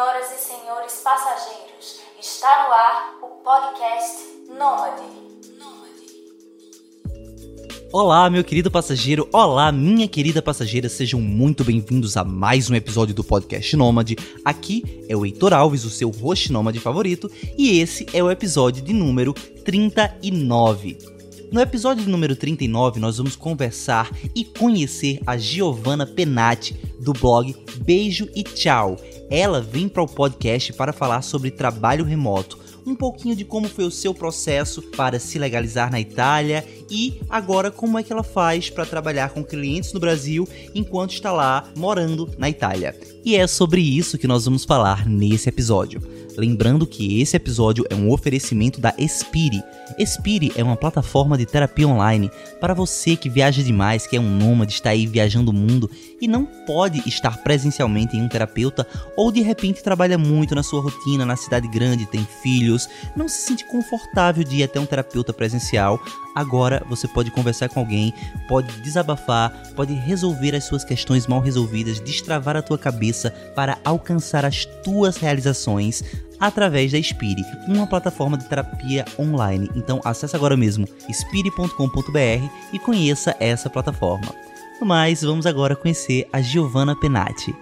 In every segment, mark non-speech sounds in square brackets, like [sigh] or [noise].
Senhoras e senhores passageiros, está no ar o podcast Nômade. Olá, meu querido passageiro, olá, minha querida passageira, sejam muito bem-vindos a mais um episódio do podcast Nômade. Aqui é o Heitor Alves, o seu host nômade favorito, e esse é o episódio de número 39. No episódio número 39, nós vamos conversar e conhecer a Giovanna Penati, do blog Beijo e Tchau. Ela vem para o podcast para falar sobre trabalho remoto um pouquinho de como foi o seu processo para se legalizar na Itália e agora como é que ela faz para trabalhar com clientes no Brasil enquanto está lá morando na Itália. E é sobre isso que nós vamos falar nesse episódio. Lembrando que esse episódio é um oferecimento da Espire. Espire é uma plataforma de terapia online para você que viaja demais, que é um nômade, está aí viajando o mundo e não pode estar presencialmente em um terapeuta ou de repente trabalha muito na sua rotina, na cidade grande, tem filhos, não se sente confortável de ir até um terapeuta presencial. Agora você pode conversar com alguém, pode desabafar, pode resolver as suas questões mal resolvidas, destravar a tua cabeça para alcançar as tuas realizações através da Spire, uma plataforma de terapia online. Então acesse agora mesmo spire.com.br e conheça essa plataforma. Mas vamos agora conhecer a Giovanna Penati.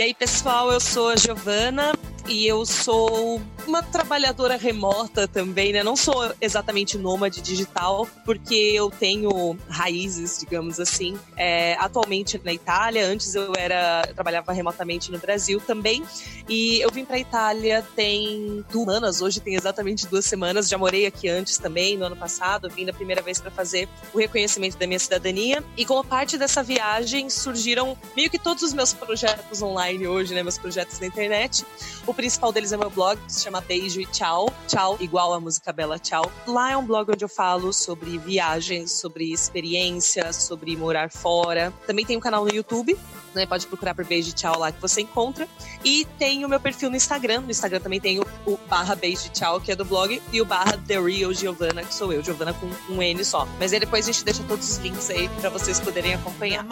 E aí, pessoal, eu sou a Giovana e eu sou uma trabalhadora remota também, né? Não sou exatamente nômade digital, porque eu tenho raízes, digamos assim, é, atualmente na Itália. Antes eu era eu trabalhava remotamente no Brasil também. E eu vim para a Itália tem duas semanas, hoje tem exatamente duas semanas. Já morei aqui antes também, no ano passado. Vim da primeira vez para fazer o reconhecimento da minha cidadania. E como parte dessa viagem surgiram meio que todos os meus projetos online hoje, né? Meus projetos na internet. O principal deles é meu blog, que se chama Beijo e Tchau. Tchau, igual a música Bela Tchau. Lá é um blog onde eu falo sobre viagens, sobre experiências, sobre morar fora. Também tem um canal no YouTube, né? Pode procurar por Beijo e Tchau lá que você encontra. E tem o meu perfil no Instagram. No Instagram também tem o, o barra Beijo e Tchau, que é do blog, e o barra The Real Giovanna, que sou eu, Giovanna com um N só. Mas aí depois a gente deixa todos os links aí para vocês poderem acompanhar.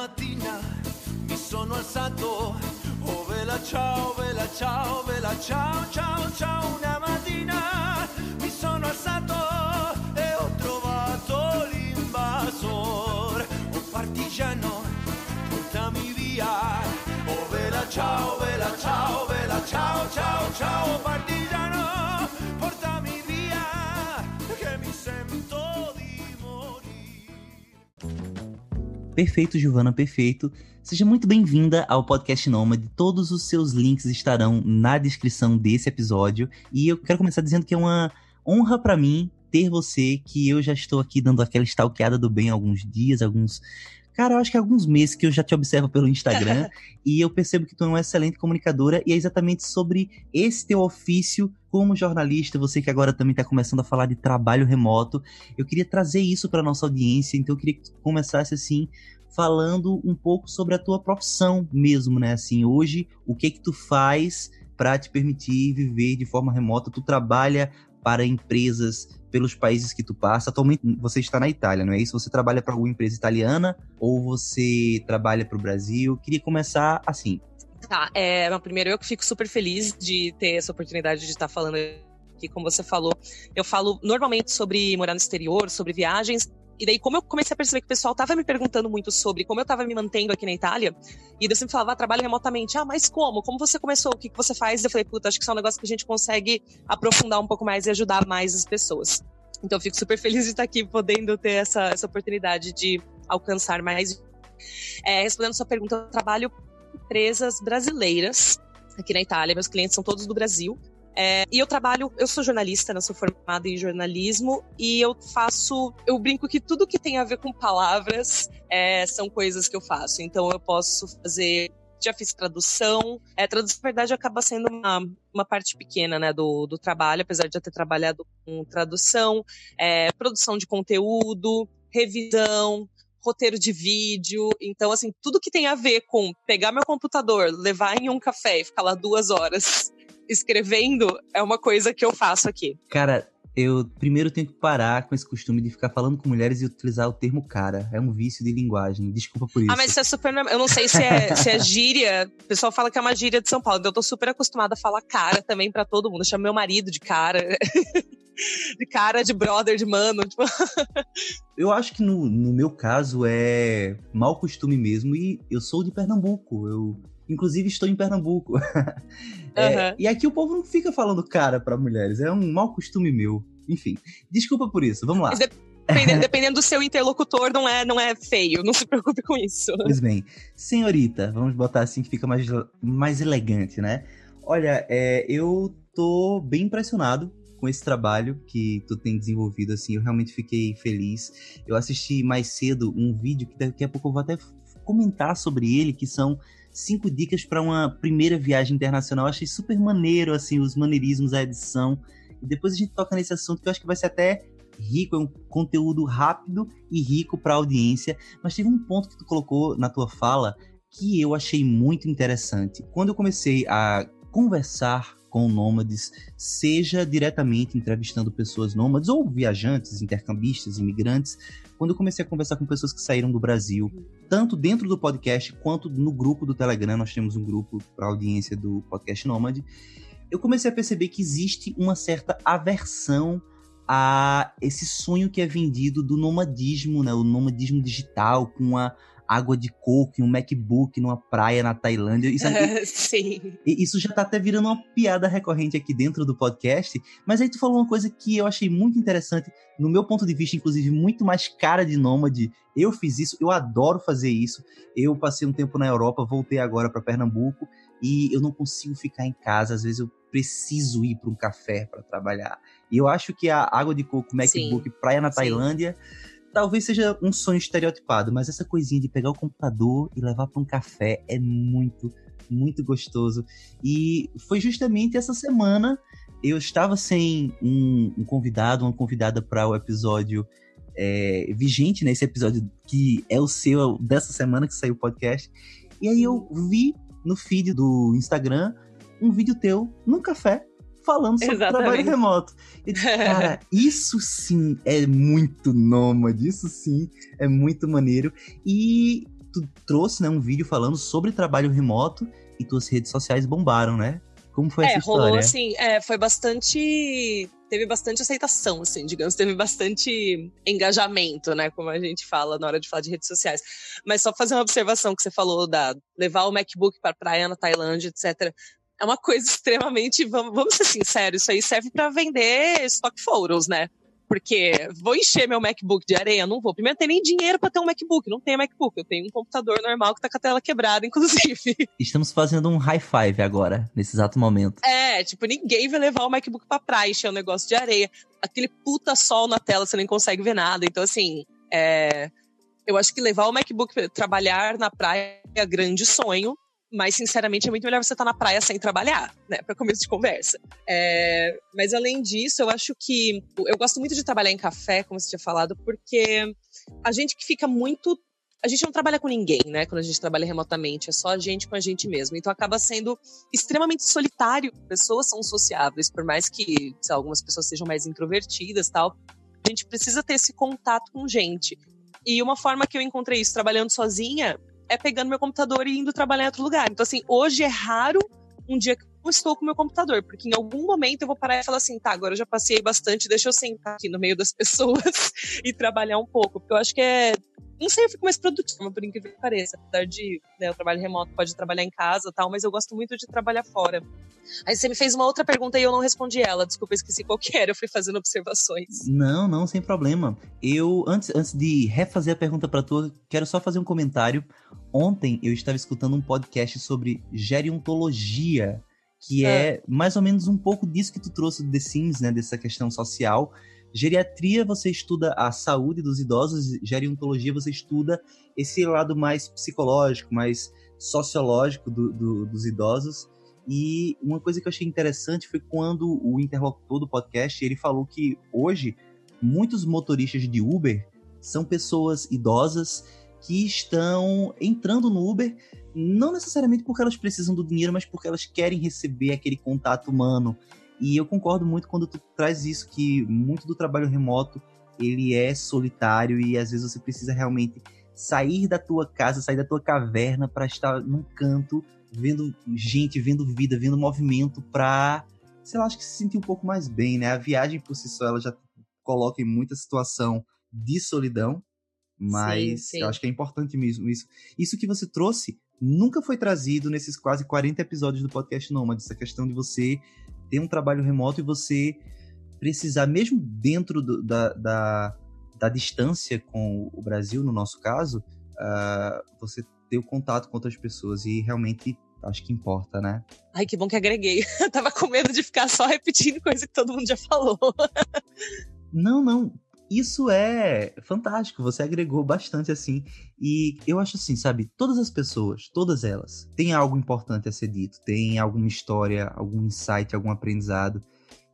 Vela ciao, vela ciao, vela ciao, ciao, ciao. Una mattina mi sono alzato e ho trovato l'invasor. Un partigiano, portami via. Oh vela ciao, vela ciao, vela ciao, ciao, ciao. Partigiano, Perfeito, Giovana, perfeito. Seja muito bem-vinda ao podcast Nômade. Todos os seus links estarão na descrição desse episódio. E eu quero começar dizendo que é uma honra para mim ter você, que eu já estou aqui dando aquela stalkeada do bem há alguns dias, alguns. Cara, eu acho que há alguns meses que eu já te observo pelo Instagram [laughs] e eu percebo que tu é uma excelente comunicadora e é exatamente sobre esse teu ofício como jornalista, você que agora também está começando a falar de trabalho remoto. Eu queria trazer isso para nossa audiência, então eu queria que tu começasse assim falando um pouco sobre a tua profissão mesmo, né? Assim, hoje, o que que tu faz para te permitir viver de forma remota? Tu trabalha para empresas pelos países que tu passa. Atualmente você está na Itália, não é isso? Você trabalha para alguma empresa italiana ou você trabalha para o Brasil? Queria começar assim. Tá, é, primeiro eu que fico super feliz de ter essa oportunidade de estar falando aqui, como você falou. Eu falo normalmente sobre morar no exterior, sobre viagens, e daí, como eu comecei a perceber que o pessoal tava me perguntando muito sobre como eu tava me mantendo aqui na Itália, e eu sempre falava, ah, trabalho remotamente. Ah, mas como? Como você começou? O que, que você faz? Eu falei, puta, acho que isso é um negócio que a gente consegue aprofundar um pouco mais e ajudar mais as pessoas. Então, eu fico super feliz de estar aqui, podendo ter essa, essa oportunidade de alcançar mais. É, respondendo sua pergunta, eu trabalho empresas brasileiras aqui na Itália. Meus clientes são todos do Brasil. É, e eu trabalho, eu sou jornalista, né, sou formada em jornalismo e eu faço, eu brinco que tudo que tem a ver com palavras é, são coisas que eu faço. Então eu posso fazer já fiz tradução. É, tradução, na verdade, acaba sendo uma, uma parte pequena né, do, do trabalho, apesar de eu ter trabalhado com tradução, é, produção de conteúdo, revisão, roteiro de vídeo. Então, assim, tudo que tem a ver com pegar meu computador, levar em um café e ficar lá duas horas [laughs] escrevendo é uma coisa que eu faço aqui. Cara, eu primeiro tenho que parar com esse costume de ficar falando com mulheres e utilizar o termo cara. É um vício de linguagem. Desculpa por isso. Ah, mas isso é super. Eu não sei se é, se é gíria. O pessoal fala que é uma gíria de São Paulo. Então eu tô super acostumada a falar cara também para todo mundo. Eu chamo meu marido de cara. [laughs] de cara, de brother, de mano. Tipo... eu acho que no, no meu caso é mau costume mesmo. E eu sou de Pernambuco. Eu Inclusive, estou em Pernambuco. [laughs] é, uhum. E aqui o povo não fica falando cara para mulheres. É um mau costume meu. Enfim, desculpa por isso. Vamos lá. Dependendo, [laughs] dependendo, do seu interlocutor, não é, não é feio. Não se preocupe com isso. Pois bem. Senhorita, vamos botar assim que fica mais, mais elegante, né? Olha, é, eu tô bem impressionado com esse trabalho que tu tem desenvolvido, assim, eu realmente fiquei feliz. Eu assisti mais cedo um vídeo que daqui a pouco eu vou até comentar sobre ele, que são cinco dicas para uma primeira viagem internacional. Eu achei super maneiro, assim, os maneirismos, a edição. E depois a gente toca nesse assunto que eu acho que vai ser até rico, é um conteúdo rápido e rico para audiência. Mas teve um ponto que tu colocou na tua fala que eu achei muito interessante. Quando eu comecei a conversar com nômades, seja diretamente entrevistando pessoas nômades ou viajantes, intercambistas, imigrantes, quando eu comecei a conversar com pessoas que saíram do Brasil, tanto dentro do podcast quanto no grupo do Telegram, nós temos um grupo para audiência do podcast Nômade, eu comecei a perceber que existe uma certa aversão a esse sonho que é vendido do nomadismo, né? O nomadismo digital com a água de coco e um MacBook numa praia na Tailândia. Isso, aqui, [laughs] Sim. isso já tá até virando uma piada recorrente aqui dentro do podcast. Mas aí tu falou uma coisa que eu achei muito interessante, no meu ponto de vista, inclusive, muito mais cara de nômade. Eu fiz isso, eu adoro fazer isso. Eu passei um tempo na Europa, voltei agora para Pernambuco e eu não consigo ficar em casa. Às vezes eu preciso ir para um café para trabalhar. E eu acho que a água de coco, MacBook, Sim. praia na Tailândia. Sim talvez seja um sonho estereotipado, mas essa coisinha de pegar o computador e levar para um café é muito, muito gostoso. E foi justamente essa semana eu estava sem um, um convidado, uma convidada para o episódio é, vigente, né? Esse episódio que é o seu dessa semana que saiu o podcast. E aí eu vi no feed do Instagram um vídeo teu num café falando sobre Exatamente. trabalho remoto. E [laughs] cara, isso sim é muito nômade, isso sim é muito maneiro. E tu trouxe né, um vídeo falando sobre trabalho remoto e tuas redes sociais bombaram, né? Como foi é, essa história? Rolou, assim, é, foi bastante. Teve bastante aceitação, assim, digamos, teve bastante engajamento, né? Como a gente fala na hora de falar de redes sociais. Mas só fazer uma observação que você falou da levar o MacBook para praia na Tailândia, etc é uma coisa [laughs] extremamente. Vamos, vamos ser sinceros, isso aí serve para vender stock photos, né? Porque vou encher meu MacBook de areia? Não vou. Primeiro, tem nem dinheiro para ter um MacBook. Não tenho MacBook. Eu tenho um computador normal que tá com a tela quebrada, [laughs] inclusive. Estamos fazendo um high five agora, nesse exato momento. É, tipo, ninguém vai levar o MacBook pra praia, encher um negócio de areia. Aquele puta sol na tela, você nem consegue ver nada. Então, assim, é... eu acho que levar o MacBook trabalhar na praia é grande sonho. Mas, sinceramente, é muito melhor você estar tá na praia sem trabalhar, né? Para começo de conversa. É, mas, além disso, eu acho que. Eu gosto muito de trabalhar em café, como você tinha falado, porque a gente que fica muito. A gente não trabalha com ninguém, né? Quando a gente trabalha remotamente, é só a gente com a gente mesmo. Então acaba sendo extremamente solitário. Pessoas são sociáveis, por mais que algumas pessoas sejam mais introvertidas tal. A gente precisa ter esse contato com gente. E uma forma que eu encontrei isso trabalhando sozinha é pegando meu computador e indo trabalhar em outro lugar. Então, assim, hoje é raro um dia que estou com meu computador, porque em algum momento eu vou parar e falar assim, tá, agora eu já passei bastante, deixa eu sentar aqui no meio das [laughs] pessoas e trabalhar um pouco, porque eu acho que é não sei, eu fico mais produtiva, por incrível que pareça. Apesar de né, o trabalho remoto pode trabalhar em casa tal, mas eu gosto muito de trabalhar fora. Aí você me fez uma outra pergunta e eu não respondi ela. Desculpa, eu esqueci qual que era, eu fui fazendo observações. Não, não, sem problema. Eu, antes, antes de refazer a pergunta para tu, quero só fazer um comentário. Ontem eu estava escutando um podcast sobre gerontologia, que é, é mais ou menos um pouco disso que tu trouxe do The Sims, né, dessa questão social Geriatria você estuda a saúde dos idosos, gerontologia você estuda esse lado mais psicológico, mais sociológico do, do, dos idosos. E uma coisa que eu achei interessante foi quando o interlocutor do podcast ele falou que hoje muitos motoristas de Uber são pessoas idosas que estão entrando no Uber, não necessariamente porque elas precisam do dinheiro, mas porque elas querem receber aquele contato humano. E eu concordo muito quando tu traz isso, que muito do trabalho remoto ele é solitário e às vezes você precisa realmente sair da tua casa, sair da tua caverna para estar num canto vendo gente, vendo vida, vendo movimento para, sei lá, acho que se sentir um pouco mais bem, né? A viagem por si só ela já coloca em muita situação de solidão, mas sim, sim. eu acho que é importante mesmo isso. Isso que você trouxe nunca foi trazido nesses quase 40 episódios do podcast Nômade, essa questão de você ter um trabalho remoto e você precisar, mesmo dentro do, da, da, da, distância com o Brasil, no nosso caso, uh, você ter o contato com outras pessoas e realmente acho que importa, né? Ai, que bom que agreguei. [laughs] tava com medo de ficar só repetindo coisa que todo mundo já falou. [laughs] não, não. Isso é fantástico, você agregou bastante assim. E eu acho assim, sabe, todas as pessoas, todas elas, têm algo importante a ser dito, têm alguma história, algum insight, algum aprendizado.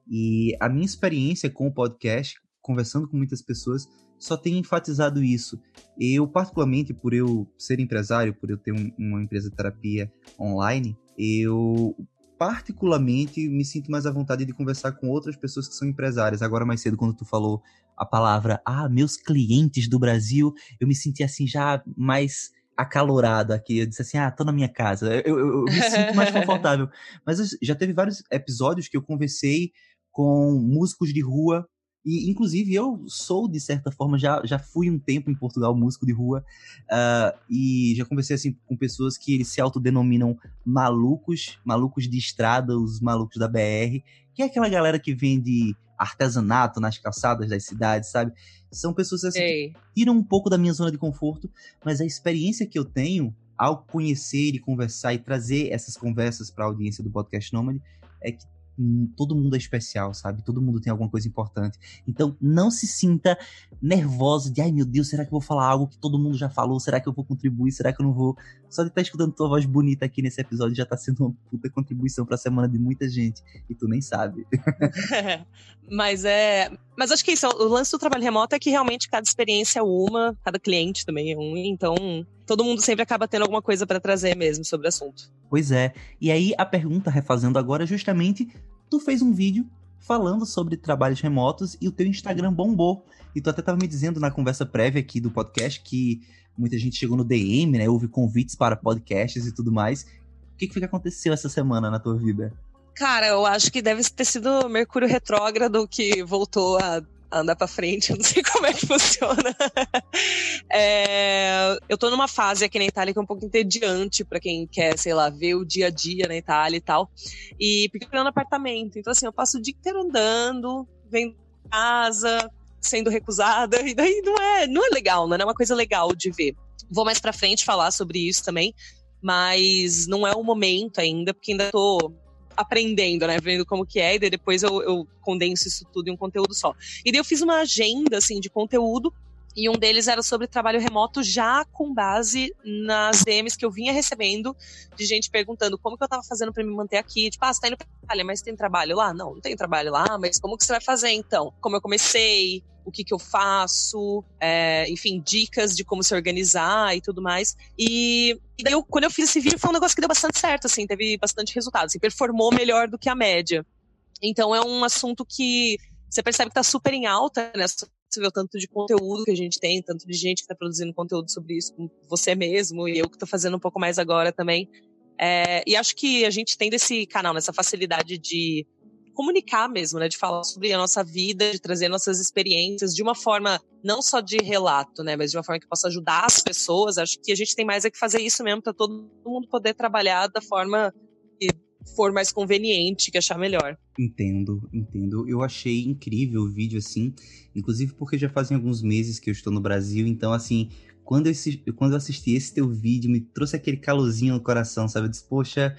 E a minha experiência com o podcast, conversando com muitas pessoas, só tem enfatizado isso. Eu, particularmente, por eu ser empresário, por eu ter um, uma empresa de terapia online, eu particularmente me sinto mais à vontade de conversar com outras pessoas que são empresárias. Agora mais cedo, quando tu falou a palavra, ah, meus clientes do Brasil, eu me senti assim já mais acalorado aqui. Eu disse assim, ah, tô na minha casa. Eu, eu, eu me sinto mais [laughs] confortável. Mas já teve vários episódios que eu conversei com músicos de rua. E, inclusive, eu sou, de certa forma, já, já fui um tempo em Portugal músico de rua. Uh, e já conversei, assim, com pessoas que eles se autodenominam malucos, malucos de estrada, os malucos da BR. Que é aquela galera que vende artesanato nas calçadas das cidades, sabe? São pessoas assim, que tiram um pouco da minha zona de conforto, mas a experiência que eu tenho ao conhecer e conversar e trazer essas conversas para a audiência do podcast Nômade é que todo mundo é especial, sabe? Todo mundo tem alguma coisa importante. Então, não se sinta nervoso de, ai meu Deus, será que eu vou falar algo que todo mundo já falou? Será que eu vou contribuir? Será que eu não vou? Só de estar tá escutando tua voz bonita aqui nesse episódio já tá sendo uma puta contribuição pra semana de muita gente. E tu nem sabe. [laughs] mas é. Mas acho que isso, o lance do trabalho remoto é que realmente cada experiência é uma, cada cliente também é um, então todo mundo sempre acaba tendo alguma coisa para trazer mesmo sobre o assunto. Pois é. E aí a pergunta refazendo agora é justamente, tu fez um vídeo falando sobre trabalhos remotos e o teu Instagram bombou. E tu até tava me dizendo na conversa prévia aqui do podcast que muita gente chegou no DM, né? Houve convites para podcasts e tudo mais. O que, que foi que aconteceu essa semana na tua vida? Cara, eu acho que deve ter sido Mercúrio retrógrado que voltou a andar para frente, [laughs] eu não sei como é que funciona. é, eu tô numa fase aqui na Itália que é um pouco entediante para quem quer, sei lá, ver o dia a dia na Itália e tal. E no apartamento, então assim, eu passo o dia inteiro andando, vendo casa, sendo recusada, e daí não é, não é legal, né? não é uma coisa legal de ver. Vou mais para frente falar sobre isso também, mas não é o momento ainda, porque ainda tô aprendendo, né? Vendo como que é, e depois eu, eu condenso isso tudo em um conteúdo só. E daí eu fiz uma agenda, assim, de conteúdo e um deles era sobre trabalho remoto, já com base nas DMs que eu vinha recebendo de gente perguntando como que eu tava fazendo para me manter aqui. Tipo, ah, você tá indo pra Itália, mas tem trabalho lá? Não, não tem trabalho lá, mas como que você vai fazer então? Como eu comecei? O que que eu faço? É, enfim, dicas de como se organizar e tudo mais. E, e daí, eu, quando eu fiz esse vídeo, foi um negócio que deu bastante certo, assim, teve bastante resultado, assim, performou melhor do que a média. Então, é um assunto que você percebe que tá super em alta, né? você vê o tanto de conteúdo que a gente tem, tanto de gente que está produzindo conteúdo sobre isso, você mesmo, e eu que estou fazendo um pouco mais agora também. É, e acho que a gente tem desse canal, nessa facilidade de comunicar mesmo, né? De falar sobre a nossa vida, de trazer nossas experiências de uma forma não só de relato, né? Mas de uma forma que possa ajudar as pessoas. Acho que a gente tem mais é que fazer isso mesmo para todo mundo poder trabalhar da forma que for mais conveniente, que achar melhor. Entendo, entendo. Eu achei incrível o vídeo, assim, inclusive porque já fazem alguns meses que eu estou no Brasil, então, assim, quando eu, quando eu assisti esse teu vídeo, me trouxe aquele calorzinho no coração, sabe? Eu disse, poxa,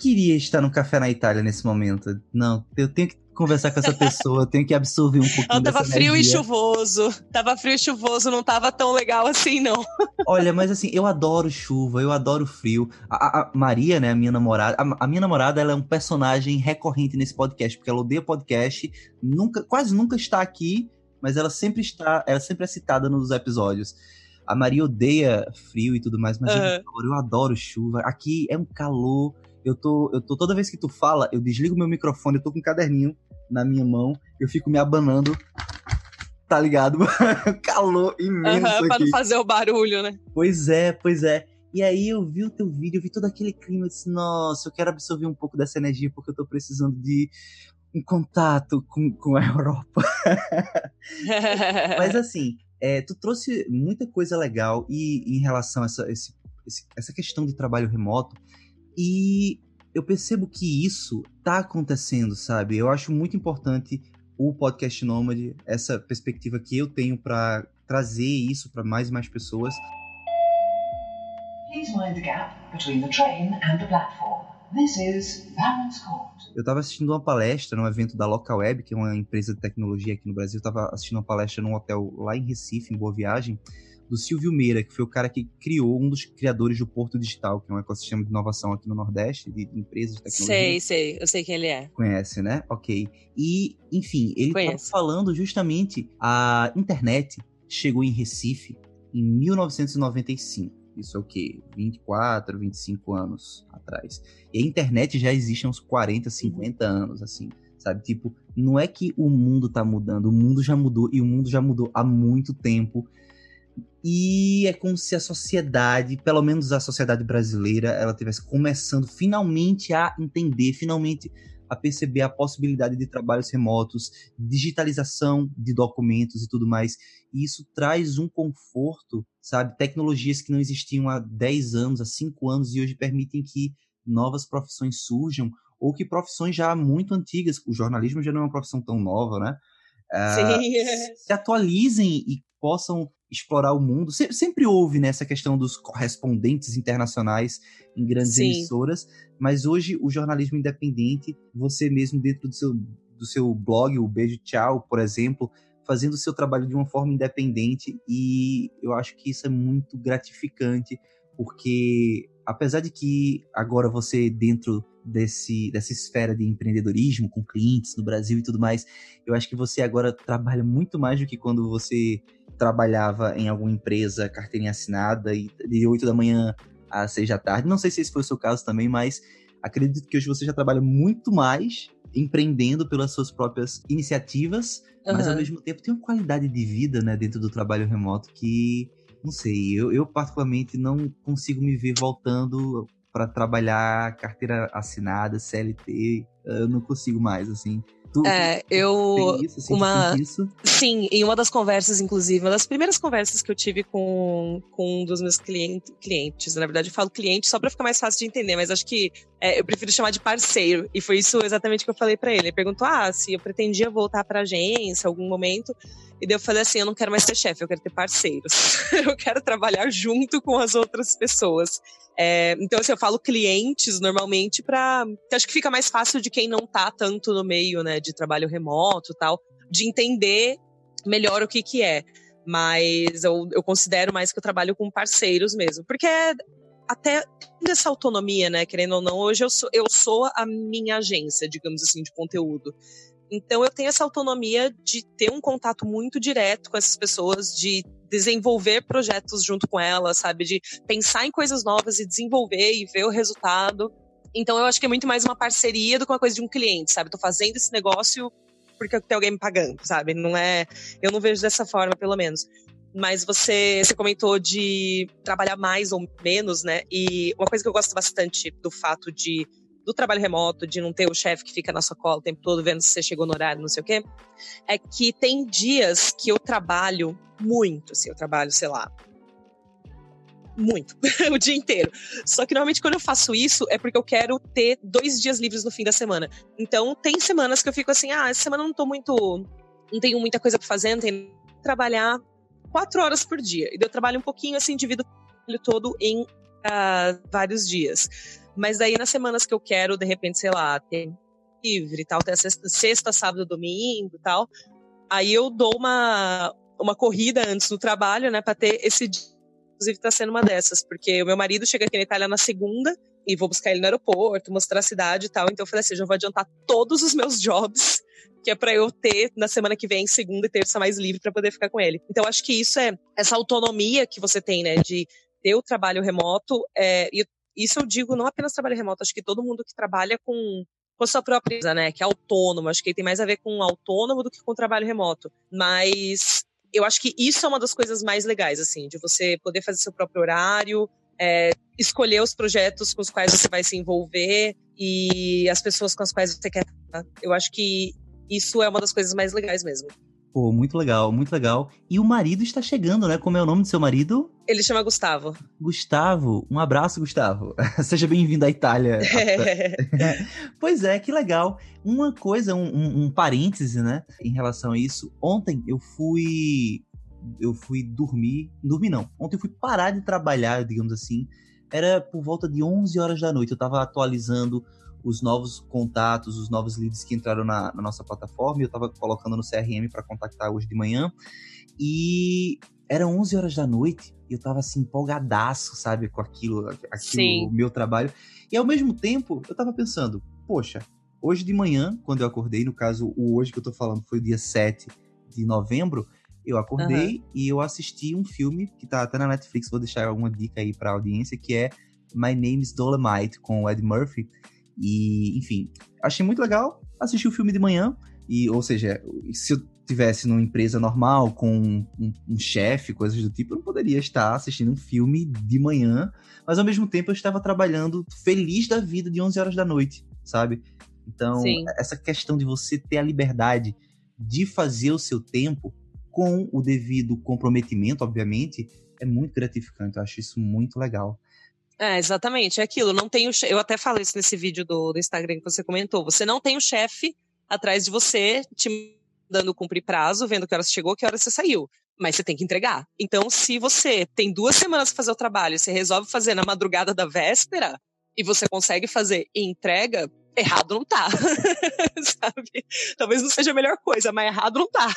queria estar no café na Itália nesse momento. Não, eu tenho que conversar com essa pessoa, eu tenho que absorver um pouquinho Ela tava frio energia. e chuvoso. Tava frio e chuvoso, não tava tão legal assim, não. Olha, mas assim, eu adoro chuva, eu adoro frio. A, a Maria, né, a minha namorada, a, a, minha namorada, ela é um personagem recorrente nesse podcast, porque ela odeia podcast, nunca, quase nunca está aqui, mas ela sempre está, ela sempre é citada nos episódios. A Maria odeia frio e tudo mais, mas uhum. eu, adoro, eu adoro chuva. Aqui é um calor. Eu tô, eu tô. Toda vez que tu fala, eu desligo meu microfone, eu tô com um caderninho na minha mão, eu fico me abanando. Tá ligado? [laughs] calor imenso. Uhum, pra não fazer o barulho, né? Pois é, pois é. E aí eu vi o teu vídeo, eu vi todo aquele clima, eu disse, nossa, eu quero absorver um pouco dessa energia porque eu tô precisando de um contato com, com a Europa. [laughs] Mas assim, é, tu trouxe muita coisa legal e em relação a essa, esse, essa questão de trabalho remoto. E eu percebo que isso tá acontecendo, sabe? Eu acho muito importante o podcast Nômade, essa perspectiva que eu tenho para trazer isso para mais e mais pessoas. Please mind the gap between the train and the platform. This is Court. Eu estava assistindo uma palestra num evento da Local Web, que é uma empresa de tecnologia aqui no Brasil. Eu estava assistindo uma palestra num hotel lá em Recife, em Boa Viagem, do Silvio Meira, que foi o cara que criou um dos criadores do Porto Digital, que é um ecossistema de inovação aqui no Nordeste, de empresas de tecnologia. Sei, sei, eu sei quem ele é. Conhece, né? Ok. E, enfim, ele estava falando justamente a internet chegou em Recife em 1995. Isso é o quê? 24, 25 anos atrás. E a internet já existe há uns 40, 50 uhum. anos, assim. Sabe? Tipo, não é que o mundo tá mudando, o mundo já mudou e o mundo já mudou há muito tempo. E é como se a sociedade, pelo menos a sociedade brasileira, ela tivesse começando finalmente a entender, finalmente a perceber a possibilidade de trabalhos remotos, digitalização de documentos e tudo mais. E isso traz um conforto, sabe? Tecnologias que não existiam há 10 anos, há 5 anos e hoje permitem que novas profissões surjam, ou que profissões já muito antigas, o jornalismo já não é uma profissão tão nova, né? Uh, se atualizem e possam explorar o mundo. Se, sempre houve nessa né, questão dos correspondentes internacionais em grandes Sim. emissoras, mas hoje o jornalismo independente, você mesmo dentro do seu, do seu blog, o Beijo Tchau, por exemplo, fazendo o seu trabalho de uma forma independente e eu acho que isso é muito gratificante, porque apesar de que agora você dentro desse, dessa esfera de empreendedorismo com clientes no Brasil e tudo mais, eu acho que você agora trabalha muito mais do que quando você trabalhava em alguma empresa, carteirinha assinada, e de 8 da manhã às 6 da tarde. Não sei se esse foi o seu caso também, mas acredito que hoje você já trabalha muito mais empreendendo pelas suas próprias iniciativas, uhum. mas ao mesmo tempo tem uma qualidade de vida, né, dentro do trabalho remoto que, não sei, eu, eu particularmente não consigo me ver voltando para trabalhar carteira assinada, CLT, eu não consigo mais, assim. Tu, é, eu. Isso, assim, uma... Sim, em uma das conversas, inclusive, uma das primeiras conversas que eu tive com, com um dos meus cliente, clientes, na verdade eu falo cliente só para ficar mais fácil de entender, mas acho que é, eu prefiro chamar de parceiro. E foi isso exatamente que eu falei para ele. Ele perguntou ah, se eu pretendia voltar pra agência algum momento. E daí eu falei assim: eu não quero mais ser chefe, eu quero ter parceiros. [laughs] eu quero trabalhar junto com as outras pessoas. É, então, assim, eu falo clientes normalmente para. Acho que fica mais fácil de quem não tá tanto no meio, né, de trabalho remoto tal, de entender melhor o que que é. Mas eu, eu considero mais que eu trabalho com parceiros mesmo. Porque é até essa autonomia, né? Querendo ou não, hoje eu sou, eu sou a minha agência, digamos assim, de conteúdo. Então eu tenho essa autonomia de ter um contato muito direto com essas pessoas, de desenvolver projetos junto com ela, sabe? De pensar em coisas novas e desenvolver e ver o resultado. Então eu acho que é muito mais uma parceria do que uma coisa de um cliente, sabe? Tô fazendo esse negócio porque tem alguém me pagando, sabe? Não é, eu não vejo dessa forma, pelo menos. Mas você, você comentou de trabalhar mais ou menos, né? E uma coisa que eu gosto bastante do fato de do trabalho remoto, de não ter o chefe que fica na sua cola o tempo todo vendo se você chegou no horário, não sei o quê, é que tem dias que eu trabalho muito, assim, eu trabalho, sei lá, muito, [laughs] o dia inteiro. Só que normalmente quando eu faço isso é porque eu quero ter dois dias livres no fim da semana. Então tem semanas que eu fico assim, ah, essa semana eu não tô muito, não tenho muita coisa para fazer, não tenho trabalhar quatro horas por dia. E eu trabalho um pouquinho assim, divido todo em uh, vários dias. Mas daí nas semanas que eu quero, de repente, sei lá, ter livre tal, ter sexta, sexta, sábado, domingo tal, aí eu dou uma, uma corrida antes do trabalho, né, para ter esse dia. Inclusive, tá sendo uma dessas, porque o meu marido chega aqui na Itália na segunda, e vou buscar ele no aeroporto, mostrar a cidade e tal. Então eu falei assim, já vou adiantar todos os meus jobs [laughs] que é para eu ter na semana que vem, segunda e terça mais livre para poder ficar com ele. Então acho que isso é essa autonomia que você tem, né, de ter o trabalho remoto, é, e isso eu digo não apenas trabalho remoto, acho que todo mundo que trabalha com com a sua própria empresa, né, que é autônomo, acho que tem mais a ver com autônomo do que com trabalho remoto. Mas eu acho que isso é uma das coisas mais legais, assim, de você poder fazer seu próprio horário, é, escolher os projetos com os quais você vai se envolver e as pessoas com as quais você quer. Eu acho que isso é uma das coisas mais legais mesmo. Pô, muito legal, muito legal. E o marido está chegando, né? Como é o nome do seu marido? Ele chama Gustavo. Gustavo, um abraço, Gustavo. [laughs] Seja bem-vindo à Itália. [laughs] pois é, que legal. Uma coisa, um, um, um parêntese, né? Em relação a isso. Ontem eu fui. Eu fui dormir. Dormir não. Ontem eu fui parar de trabalhar, digamos assim. Era por volta de 11 horas da noite. Eu tava atualizando os novos contatos, os novos leads que entraram na, na nossa plataforma. Eu estava colocando no CRM para contactar hoje de manhã. E era 11 horas da noite e eu estava assim empolgadaço, sabe, com aquilo, aquilo o meu trabalho. E ao mesmo tempo, eu estava pensando, poxa, hoje de manhã, quando eu acordei, no caso, o hoje que eu estou falando foi o dia 7 de novembro, eu acordei uhum. e eu assisti um filme que está até na Netflix, vou deixar alguma dica aí para a audiência, que é My Name is Dolomite com o Ed Murphy. E, enfim, achei muito legal. Assisti o filme de manhã, e, ou seja, se eu tivesse numa empresa normal, com um, um chefe, coisas do tipo, eu não poderia estar assistindo um filme de manhã, mas ao mesmo tempo eu estava trabalhando feliz da vida de 11 horas da noite, sabe? Então, Sim. essa questão de você ter a liberdade de fazer o seu tempo com o devido comprometimento, obviamente, é muito gratificante. Eu acho isso muito legal. É, exatamente, é aquilo. Não tem o Eu até falei isso nesse vídeo do, do Instagram que você comentou. Você não tem o chefe atrás de você te dando cumprir prazo, vendo que hora você chegou, que hora você saiu. Mas você tem que entregar. Então, se você tem duas semanas para fazer o trabalho, você resolve fazer na madrugada da véspera e você consegue fazer e entrega, errado não tá. [laughs] Sabe? Talvez não seja a melhor coisa, mas errado não tá.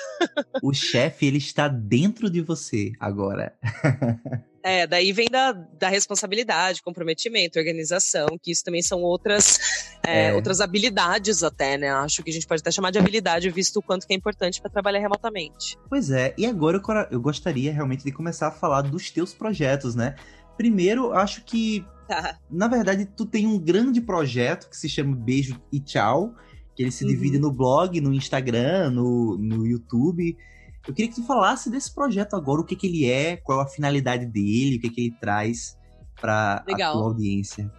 o chefe, ele está dentro de você agora. [laughs] É, daí vem da, da responsabilidade, comprometimento, organização, que isso também são outras, é, é. outras habilidades até, né? Acho que a gente pode até chamar de habilidade, visto o quanto que é importante para trabalhar remotamente. Pois é, e agora eu, eu gostaria realmente de começar a falar dos teus projetos, né? Primeiro, acho que. [laughs] na verdade, tu tem um grande projeto que se chama Beijo e Tchau, que ele se uhum. divide no blog, no Instagram, no, no YouTube. Eu queria que tu falasse desse projeto agora, o que, que ele é, qual a finalidade dele, o que, que ele traz para a tua audiência.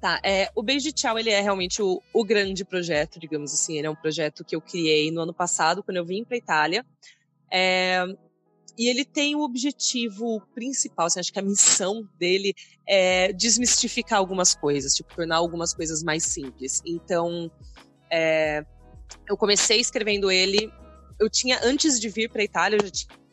Tá, é, o Beijo de Tchau, ele é realmente o, o grande projeto, digamos assim. Ele é um projeto que eu criei no ano passado, quando eu vim para Itália. É, e ele tem o objetivo principal, assim, acho que a missão dele é desmistificar algumas coisas, tipo, tornar algumas coisas mais simples. Então, é, eu comecei escrevendo ele eu tinha, antes de vir para Itália, eu já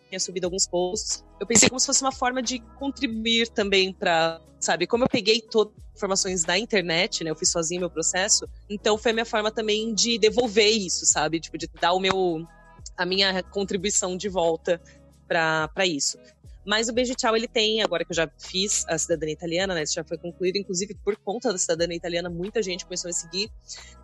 tinha subido alguns posts. Eu pensei como se fosse uma forma de contribuir também para, sabe, como eu peguei todas as informações da internet, né, eu fiz sozinho meu processo, então foi a minha forma também de devolver isso, sabe, tipo, de dar o meu, a minha contribuição de volta para isso. Mas o Beijo Tchau, ele tem, agora que eu já fiz a cidadania italiana, né? Isso já foi concluído, inclusive por conta da cidadania italiana, muita gente começou a seguir.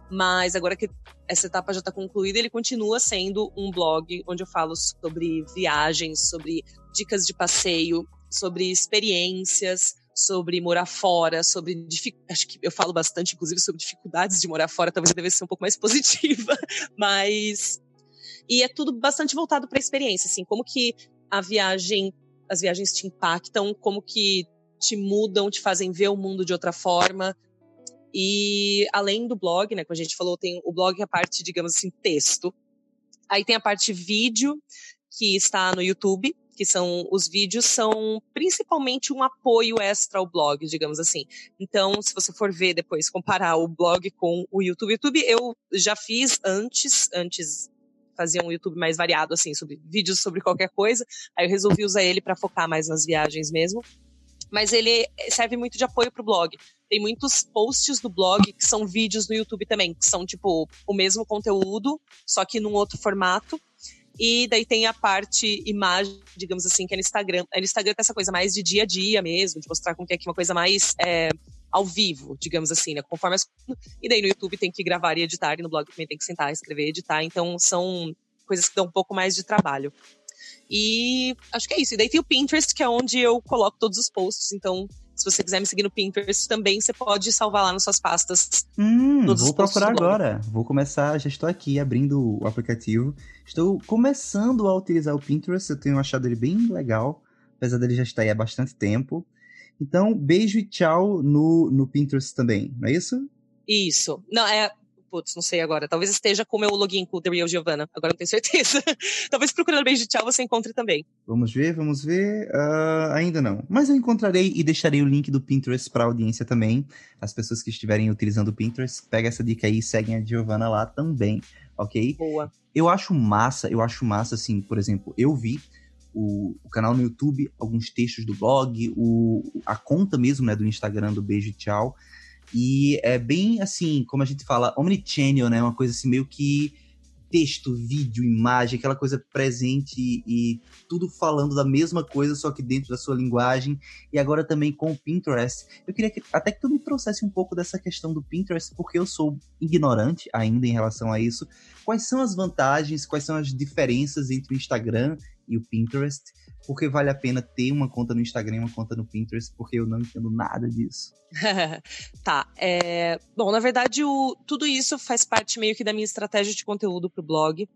Mas agora que essa etapa já está concluída, ele continua sendo um blog onde eu falo sobre viagens, sobre dicas de passeio, sobre experiências, sobre morar fora, sobre acho que eu falo bastante, inclusive, sobre dificuldades de morar fora. Talvez eu devesse ser um pouco mais [laughs] positiva, mas e é tudo bastante voltado para a experiência, assim, como que a viagem as viagens te impactam, como que te mudam, te fazem ver o mundo de outra forma. E além do blog, né, como a gente falou, tem o blog a parte, digamos assim, texto. Aí tem a parte vídeo, que está no YouTube, que são os vídeos são principalmente um apoio extra ao blog, digamos assim. Então, se você for ver depois comparar o blog com o YouTube, YouTube eu já fiz antes, antes fazia um YouTube mais variado, assim, sobre vídeos sobre qualquer coisa. Aí eu resolvi usar ele para focar mais nas viagens mesmo. Mas ele serve muito de apoio pro blog. Tem muitos posts do blog que são vídeos no YouTube também, que são tipo o mesmo conteúdo, só que num outro formato. E daí tem a parte imagem, digamos assim, que é no Instagram. É no Instagram tem essa coisa mais de dia a dia mesmo, de mostrar como que é uma coisa mais é, ao vivo, digamos assim, né? Conforme as... E daí no YouTube tem que gravar e editar, e no blog também tem que sentar, escrever, editar. Então são coisas que dão um pouco mais de trabalho. E acho que é isso. E daí tem o Pinterest, que é onde eu coloco todos os posts. Então, se você quiser me seguir no Pinterest também, você pode salvar lá nas suas pastas. Hum, vou procurar agora. Vou começar, já estou aqui abrindo o aplicativo. Estou começando a utilizar o Pinterest, eu tenho achado ele bem legal, apesar dele já estar aí há bastante tempo. Então, beijo e tchau no, no Pinterest também, não é isso? Isso. Não, é putz, não sei agora. Talvez esteja com o meu login com o The Real Giovanna. Agora não tenho certeza. [laughs] Talvez procurando beijo de tchau você encontre também. Vamos ver, vamos ver. Uh, ainda não. Mas eu encontrarei e deixarei o link do Pinterest para a audiência também. As pessoas que estiverem utilizando o Pinterest, pega essa dica aí e seguem a Giovanna lá também, ok? Boa. Eu acho massa, eu acho massa, assim, por exemplo, eu vi o, o, canal no YouTube, alguns textos do blog, o, a conta mesmo, né, do Instagram do Beijo e Tchau. E é bem assim, como a gente fala, omnichannel, né? Uma coisa assim meio que texto, vídeo, imagem, aquela coisa presente e tudo falando da mesma coisa, só que dentro da sua linguagem. E agora também com o Pinterest. Eu queria que, até que tu me trouxesse um pouco dessa questão do Pinterest, porque eu sou ignorante ainda em relação a isso. Quais são as vantagens, quais são as diferenças entre o Instagram e o Pinterest? Porque vale a pena ter uma conta no Instagram e uma conta no Pinterest, porque eu não entendo nada disso. [laughs] tá. É... Bom, na verdade, o... tudo isso faz parte meio que da minha estratégia de conteúdo para o blog.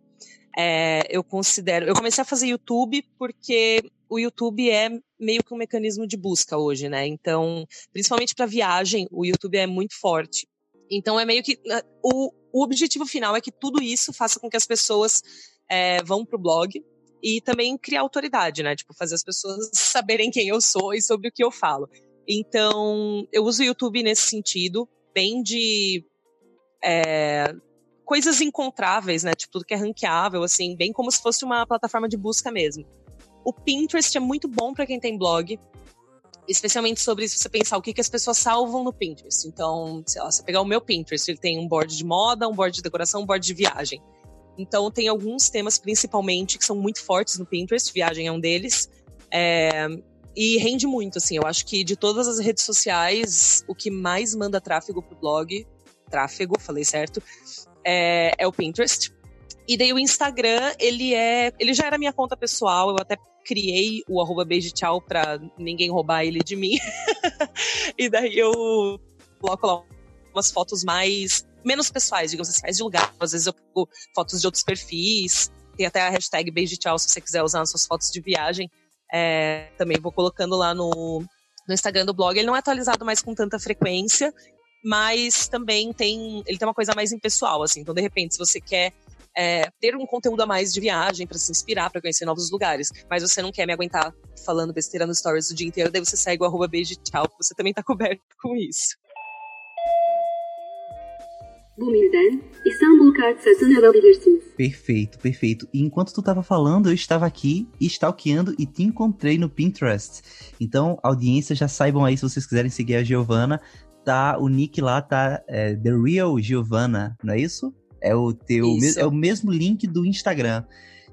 É... Eu considero. Eu comecei a fazer YouTube porque o YouTube é meio que um mecanismo de busca hoje, né? Então, principalmente para viagem, o YouTube é muito forte. Então, é meio que. O, o objetivo final é que tudo isso faça com que as pessoas é, vão para o blog e também criar autoridade, né? Tipo, fazer as pessoas [laughs] saberem quem eu sou e sobre o que eu falo. Então, eu uso o YouTube nesse sentido, bem de é, coisas encontráveis, né? Tipo, tudo que é ranqueável, assim, bem como se fosse uma plataforma de busca mesmo. O Pinterest é muito bom para quem tem blog, especialmente sobre se você pensar o que, que as pessoas salvam no Pinterest. Então, sei lá, você pegar o meu Pinterest, ele tem um board de moda, um board de decoração, um board de viagem. Então, tem alguns temas, principalmente, que são muito fortes no Pinterest, viagem é um deles. É, e rende muito, assim. Eu acho que de todas as redes sociais, o que mais manda tráfego pro blog, tráfego, falei certo, é, é o Pinterest. E daí o Instagram, ele é. Ele já era minha conta pessoal, eu até criei o arroba beijo tchau pra ninguém roubar ele de mim. [laughs] e daí eu coloco lá umas fotos mais menos pessoais, digamos assim, mais de lugar. Às vezes eu pego fotos de outros perfis, tem até a hashtag beijo tchau se você quiser usar nas suas fotos de viagem. É, também vou colocando lá no, no Instagram do blog. Ele não é atualizado mais com tanta frequência, mas também tem ele tem uma coisa mais impessoal, assim. Então, de repente, se você quer é, ter um conteúdo a mais de viagem para se inspirar, para conhecer novos lugares, mas você não quer me aguentar falando besteira no stories o dia inteiro, daí você segue o arroba beijo tchau, você também tá coberto com isso. Bu mailden İstanbul Kart satın alabilirsiniz. Perfeito, perfeito. E enquanto tu estava falando, eu estava aqui stalkeando e te encontrei no Pinterest. Então, audiência, já saibam aí se vocês quiserem seguir a Giovana. Tá, o nick lá tá é, The Real Giovana, não é isso? É o teu, é o mesmo link do Instagram.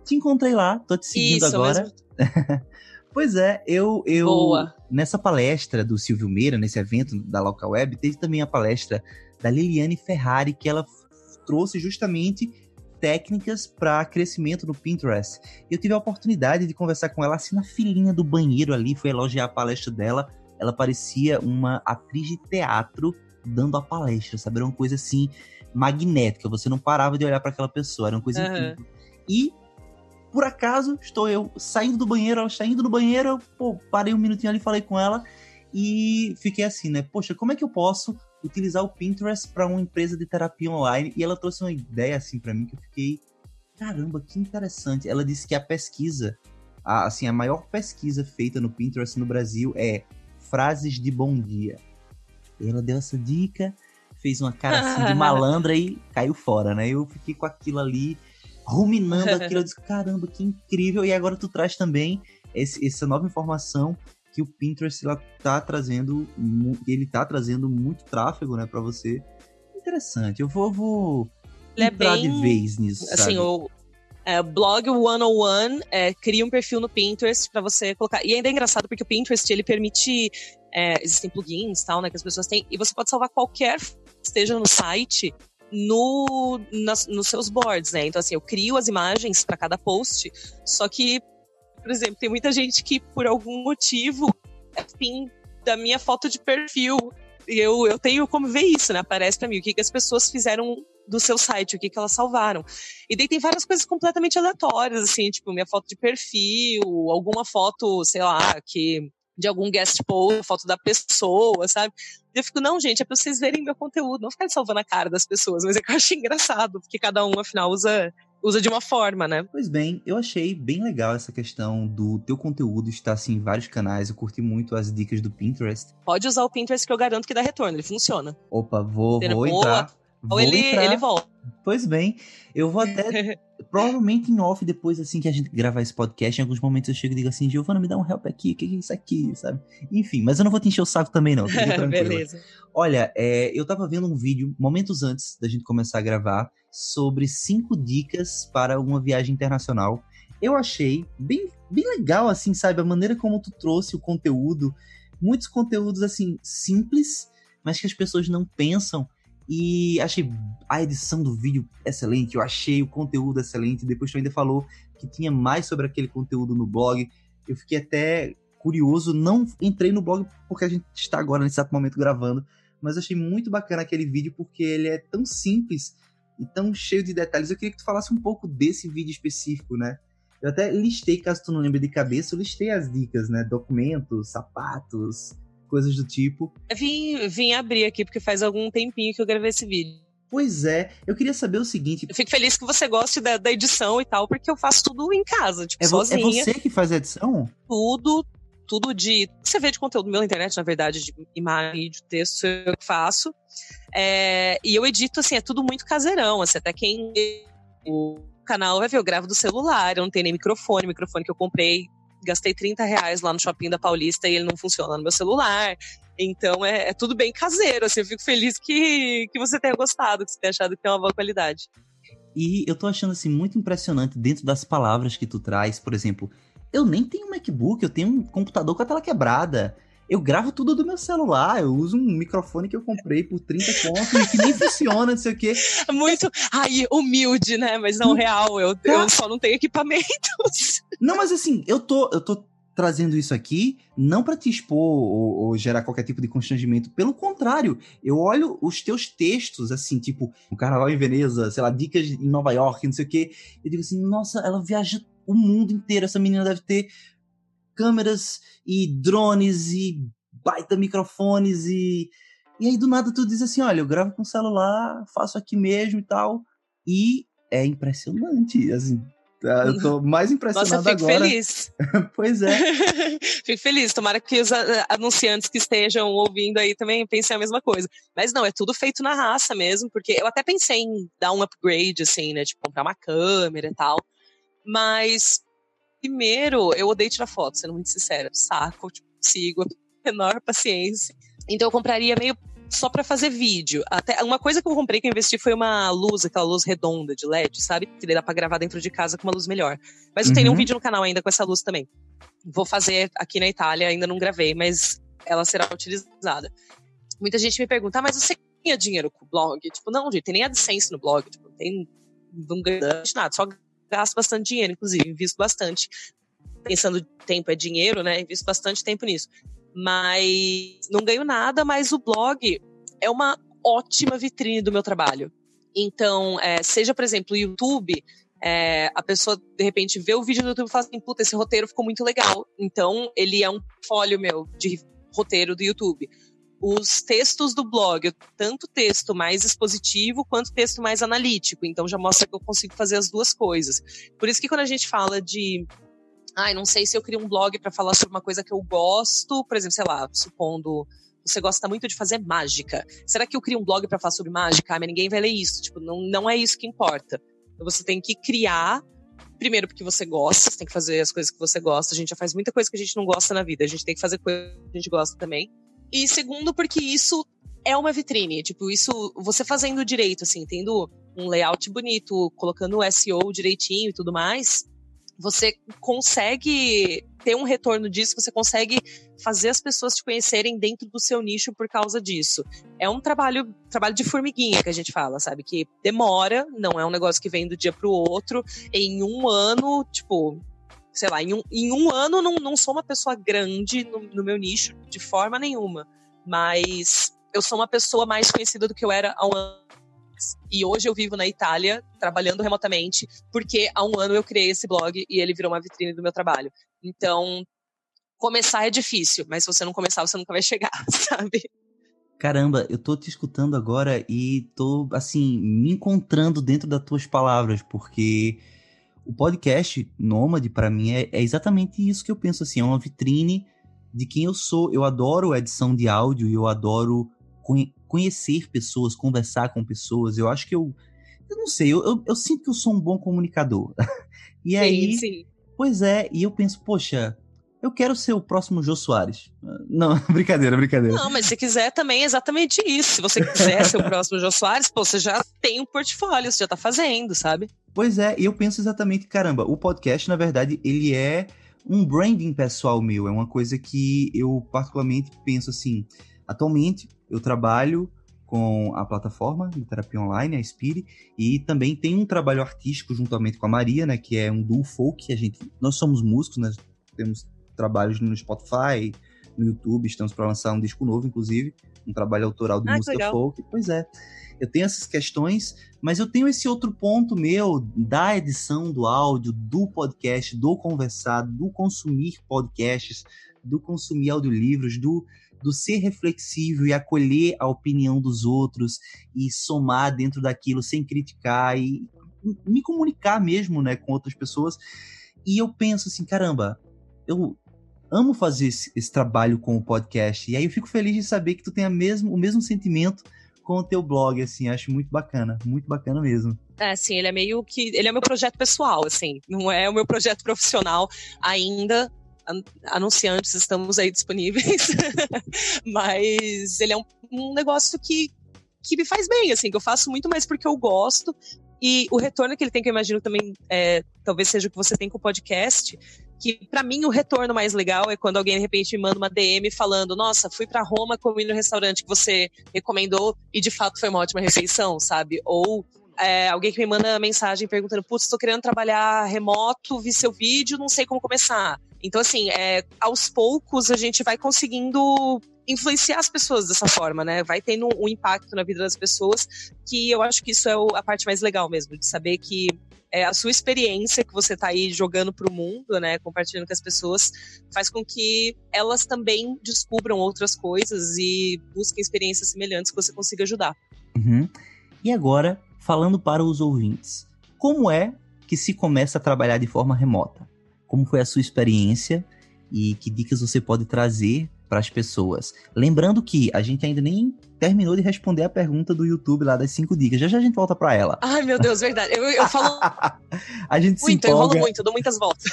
Te encontrei lá, tô te seguindo isso, agora. [laughs] pois é, eu eu Boa. nessa palestra do Silvio Meira, nesse evento da Local Web, teve também a palestra da Liliane Ferrari, que ela trouxe justamente técnicas para crescimento no Pinterest. Eu tive a oportunidade de conversar com ela assim na filinha do banheiro ali, foi elogiar a palestra dela. Ela parecia uma atriz de teatro dando a palestra, sabe? Era uma coisa assim magnética, você não parava de olhar para aquela pessoa, era uma coisa uhum. incrível. E por acaso estou eu saindo do banheiro, ela está indo no banheiro, eu, pô, parei um minutinho ali, falei com ela e fiquei assim, né? Poxa, como é que eu posso utilizar o Pinterest para uma empresa de terapia online e ela trouxe uma ideia assim para mim que eu fiquei caramba, que interessante. Ela disse que a pesquisa, a, assim, a maior pesquisa feita no Pinterest no Brasil é frases de bom dia. E ela deu essa dica, fez uma cara assim de [laughs] malandra e caiu fora, né? Eu fiquei com aquilo ali ruminando [laughs] aquilo, eu disse, caramba, que incrível. E agora tu traz também esse, essa nova informação que o Pinterest ela tá trazendo, ele tá trazendo muito tráfego, né, para você. Interessante. Eu vou, vou Ele entrar é bem, de vez nisso. Assim, sabe? o é, blog 101 é, cria um perfil no Pinterest para você colocar. E ainda é engraçado porque o Pinterest ele permite É, existem plugins tal, né, que as pessoas têm, e você pode salvar qualquer que esteja no site no, nas, nos seus boards, né? Então, assim, eu crio as imagens para cada post, só que, por exemplo, tem muita gente que, por algum motivo, fim da minha foto de perfil. E eu, eu tenho como ver isso, né? Aparece para mim o que, que as pessoas fizeram do seu site, o que, que elas salvaram. E daí tem várias coisas completamente aleatórias, assim, tipo, minha foto de perfil, alguma foto, sei lá, que de algum guest post, foto da pessoa, sabe? Eu fico, não, gente, é pra vocês verem meu conteúdo, não ficar salvando a cara das pessoas, mas é que eu acho engraçado, porque cada um, afinal, usa, usa de uma forma, né? Pois bem, eu achei bem legal essa questão do teu conteúdo estar assim em vários canais. Eu curti muito as dicas do Pinterest. Pode usar o Pinterest que eu garanto que dá retorno, ele funciona. Opa, vou, vou entrar. Ou ele, entrar. ele volta. Pois bem, eu vou até. [laughs] provavelmente em off, depois assim que a gente gravar esse podcast, em alguns momentos eu chego e digo assim: Giovana, me dá um help aqui, o que é isso aqui, sabe? Enfim, mas eu não vou te encher o saco também, não. [laughs] Beleza. Olha, é, eu tava vendo um vídeo, momentos antes da gente começar a gravar, sobre cinco dicas para uma viagem internacional. Eu achei bem, bem legal, assim, sabe? A maneira como tu trouxe o conteúdo. Muitos conteúdos, assim, simples, mas que as pessoas não pensam e achei a edição do vídeo excelente, eu achei o conteúdo excelente. Depois tu ainda falou que tinha mais sobre aquele conteúdo no blog. Eu fiquei até curioso, não entrei no blog porque a gente está agora nesse exato momento gravando, mas achei muito bacana aquele vídeo porque ele é tão simples e tão cheio de detalhes. Eu queria que tu falasse um pouco desse vídeo específico, né? Eu até listei, caso tu não lembre de cabeça, eu listei as dicas, né? Documentos, sapatos, coisas do tipo. Vim, vim abrir aqui, porque faz algum tempinho que eu gravei esse vídeo. Pois é, eu queria saber o seguinte. Eu fico feliz que você goste da, da edição e tal, porque eu faço tudo em casa, tipo, é sozinha. É você que faz a edição? Tudo, tudo de. Você vê de conteúdo meu na internet, na verdade, de imagem, de texto, eu faço. É, e eu edito, assim, é tudo muito caseirão, assim, até quem. O canal vai ver, eu gravo do celular, eu não tenho nem microfone, o microfone que eu comprei gastei 30 reais lá no shopping da Paulista e ele não funciona no meu celular. Então é, é, tudo bem caseiro, assim, eu fico feliz que, que você tenha gostado, que você tenha achado que tem uma boa qualidade. E eu tô achando assim muito impressionante dentro das palavras que tu traz, por exemplo, eu nem tenho um MacBook, eu tenho um computador com a tela quebrada. Eu gravo tudo do meu celular, eu uso um microfone que eu comprei por 30 contos que nem [laughs] funciona, não sei o quê. Muito, ai, humilde, né? Mas não real, eu, eu só não tenho equipamentos. [laughs] Não, mas assim, eu tô, eu tô trazendo isso aqui não para te expor ou, ou, gerar qualquer tipo de constrangimento. Pelo contrário, eu olho os teus textos, assim, tipo, o Carnaval em Veneza, sei lá, dicas em Nova York, não sei o quê. Eu digo assim, nossa, ela viaja o mundo inteiro. Essa menina deve ter câmeras e drones e baita microfones e. E aí do nada tu diz assim: olha, eu gravo com celular, faço aqui mesmo e tal. E é impressionante, assim. Tá? Eu tô mais impressionado Nossa, eu fico agora. feliz. [laughs] pois é. [laughs] fico feliz. Tomara que os anunciantes que estejam ouvindo aí também pensem a mesma coisa. Mas não, é tudo feito na raça mesmo, porque eu até pensei em dar um upgrade, assim, né? Tipo, comprar uma câmera e tal. Mas Primeiro, eu odeio tirar foto, sendo muito sincera. Saco, tipo, sigo, [laughs] menor paciência. Então eu compraria meio só para fazer vídeo. Até uma coisa que eu comprei que eu investi foi uma luz, aquela luz redonda de LED, sabe? Que dá para gravar dentro de casa com uma luz melhor. Mas eu uhum. tenho um vídeo no canal ainda com essa luz também. Vou fazer aqui na Itália, ainda não gravei, mas ela será utilizada. Muita gente me pergunta, ah, mas você ganha dinheiro com o blog? Tipo, não, gente, tem nem AdSense no blog, tipo, tem não ganha nada, só gasto bastante dinheiro, inclusive, invisto bastante. Pensando tempo é dinheiro, né? Invisto bastante tempo nisso. Mas não ganho nada, mas o blog é uma ótima vitrine do meu trabalho. Então, é, seja, por exemplo, o YouTube, é, a pessoa de repente vê o vídeo do YouTube e fala assim: puta, esse roteiro ficou muito legal. Então, ele é um folho meu de roteiro do YouTube os textos do blog, tanto texto mais expositivo quanto texto mais analítico. Então já mostra que eu consigo fazer as duas coisas. Por isso que quando a gente fala de ai, ah, não sei se eu crio um blog para falar sobre uma coisa que eu gosto, por exemplo, sei lá, supondo você gosta muito de fazer mágica. Será que eu crio um blog para falar sobre mágica? Ah, mas ninguém vai ler isso. Tipo, não, não é isso que importa. Então você tem que criar primeiro porque você gosta, você tem que fazer as coisas que você gosta. A gente já faz muita coisa que a gente não gosta na vida. A gente tem que fazer coisas que a gente gosta também. E segundo, porque isso é uma vitrine. Tipo, isso, você fazendo direito, assim, tendo um layout bonito, colocando o SEO direitinho e tudo mais, você consegue ter um retorno disso, você consegue fazer as pessoas te conhecerem dentro do seu nicho por causa disso. É um trabalho, trabalho de formiguinha que a gente fala, sabe? Que demora, não é um negócio que vem do dia pro outro. Em um ano, tipo, sei lá, em um, em um ano não, não sou uma pessoa grande no, no meu nicho de forma nenhuma. Mas eu sou uma pessoa mais conhecida do que eu era há um ano e hoje eu vivo na Itália, trabalhando remotamente, porque há um ano eu criei esse blog e ele virou uma vitrine do meu trabalho. Então, começar é difícil, mas se você não começar, você nunca vai chegar, [laughs] sabe? Caramba, eu tô te escutando agora e tô, assim, me encontrando dentro das tuas palavras, porque o podcast Nômade, para mim, é, é, exatamente isso que eu penso, assim, é uma vitrine de quem eu sou. Eu adoro edição de áudio e eu adoro conhe conhecer pessoas, conversar com pessoas. Eu acho que eu. Eu não sei, eu, eu, eu sinto que eu sou um bom comunicador. [laughs] e sim, aí. Sim. Pois é, e eu penso, poxa, eu quero ser o próximo Jô Soares. Não, [laughs] brincadeira, brincadeira. Não, mas se quiser também é exatamente isso. Se você quiser ser o próximo Jô Soares, pô, você já tem um portfólio, você já tá fazendo, sabe? Pois é, eu penso exatamente, caramba, o podcast, na verdade, ele é um branding pessoal meu. É uma coisa que eu particularmente penso assim. Atualmente, eu trabalho com a plataforma de terapia online, a Spire, e também tem um trabalho artístico juntamente com a Maria, né, que é um duo folk, a gente, nós somos músicos, nós temos trabalhos no Spotify, no YouTube, estamos para lançar um disco novo, inclusive, um trabalho autoral de ah, música folk. Pois é eu tenho essas questões, mas eu tenho esse outro ponto meu da edição do áudio, do podcast, do conversar, do consumir podcasts, do consumir audiolivros, do, do ser reflexivo e acolher a opinião dos outros e somar dentro daquilo sem criticar e me comunicar mesmo, né, com outras pessoas. E eu penso assim, caramba, eu amo fazer esse, esse trabalho com o podcast. E aí eu fico feliz de saber que tu tem mesmo, o mesmo sentimento com o teu blog, assim, acho muito bacana, muito bacana mesmo. É, sim, ele é meio que. Ele é meu projeto pessoal, assim, não é o meu projeto profissional ainda. Anunciantes, estamos aí disponíveis. [laughs] Mas ele é um, um negócio que, que me faz bem, assim, que eu faço muito mais porque eu gosto. E o retorno que ele tem, que eu imagino também, é, talvez seja o que você tem com o podcast, que para mim o retorno mais legal é quando alguém de repente me manda uma DM falando: Nossa, fui para Roma, comi no restaurante que você recomendou e de fato foi uma ótima refeição, sabe? Ou é, alguém que me manda mensagem perguntando: Putz, estou querendo trabalhar remoto, vi seu vídeo, não sei como começar. Então, assim, é, aos poucos a gente vai conseguindo influenciar as pessoas dessa forma, né? Vai tendo um impacto na vida das pessoas, que eu acho que isso é a parte mais legal mesmo, de saber que é, a sua experiência que você está aí jogando para o mundo, né, compartilhando com as pessoas, faz com que elas também descubram outras coisas e busquem experiências semelhantes que você consiga ajudar. Uhum. E agora, falando para os ouvintes, como é que se começa a trabalhar de forma remota? Como foi a sua experiência e que dicas você pode trazer para as pessoas. Lembrando que a gente ainda nem terminou de responder a pergunta do YouTube lá das cinco dicas. Já já a gente volta para ela. Ai, meu Deus, verdade. Eu, eu falo. [laughs] a gente muito, se empolga. eu rolo muito, dou muitas voltas.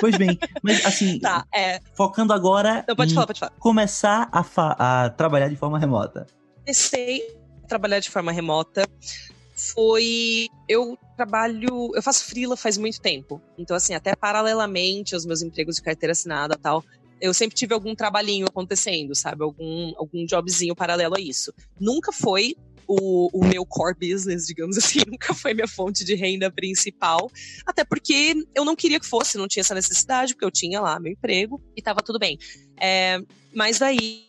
pois bem, mas assim, [laughs] tá, é... focando agora. Não, pode falar, pode falar. Começar a, a trabalhar de forma remota. Comecei a trabalhar de forma remota. Foi. Eu trabalho. Eu faço freela faz muito tempo. Então, assim, até paralelamente aos meus empregos de carteira assinada e tal, eu sempre tive algum trabalhinho acontecendo, sabe? Algum, algum jobzinho paralelo a isso. Nunca foi o, o, meu core business, digamos [laughs] assim, nunca foi minha fonte de renda principal. Até porque eu não queria que fosse, não tinha essa necessidade, porque eu tinha lá meu emprego e tava tudo bem. É, mas daí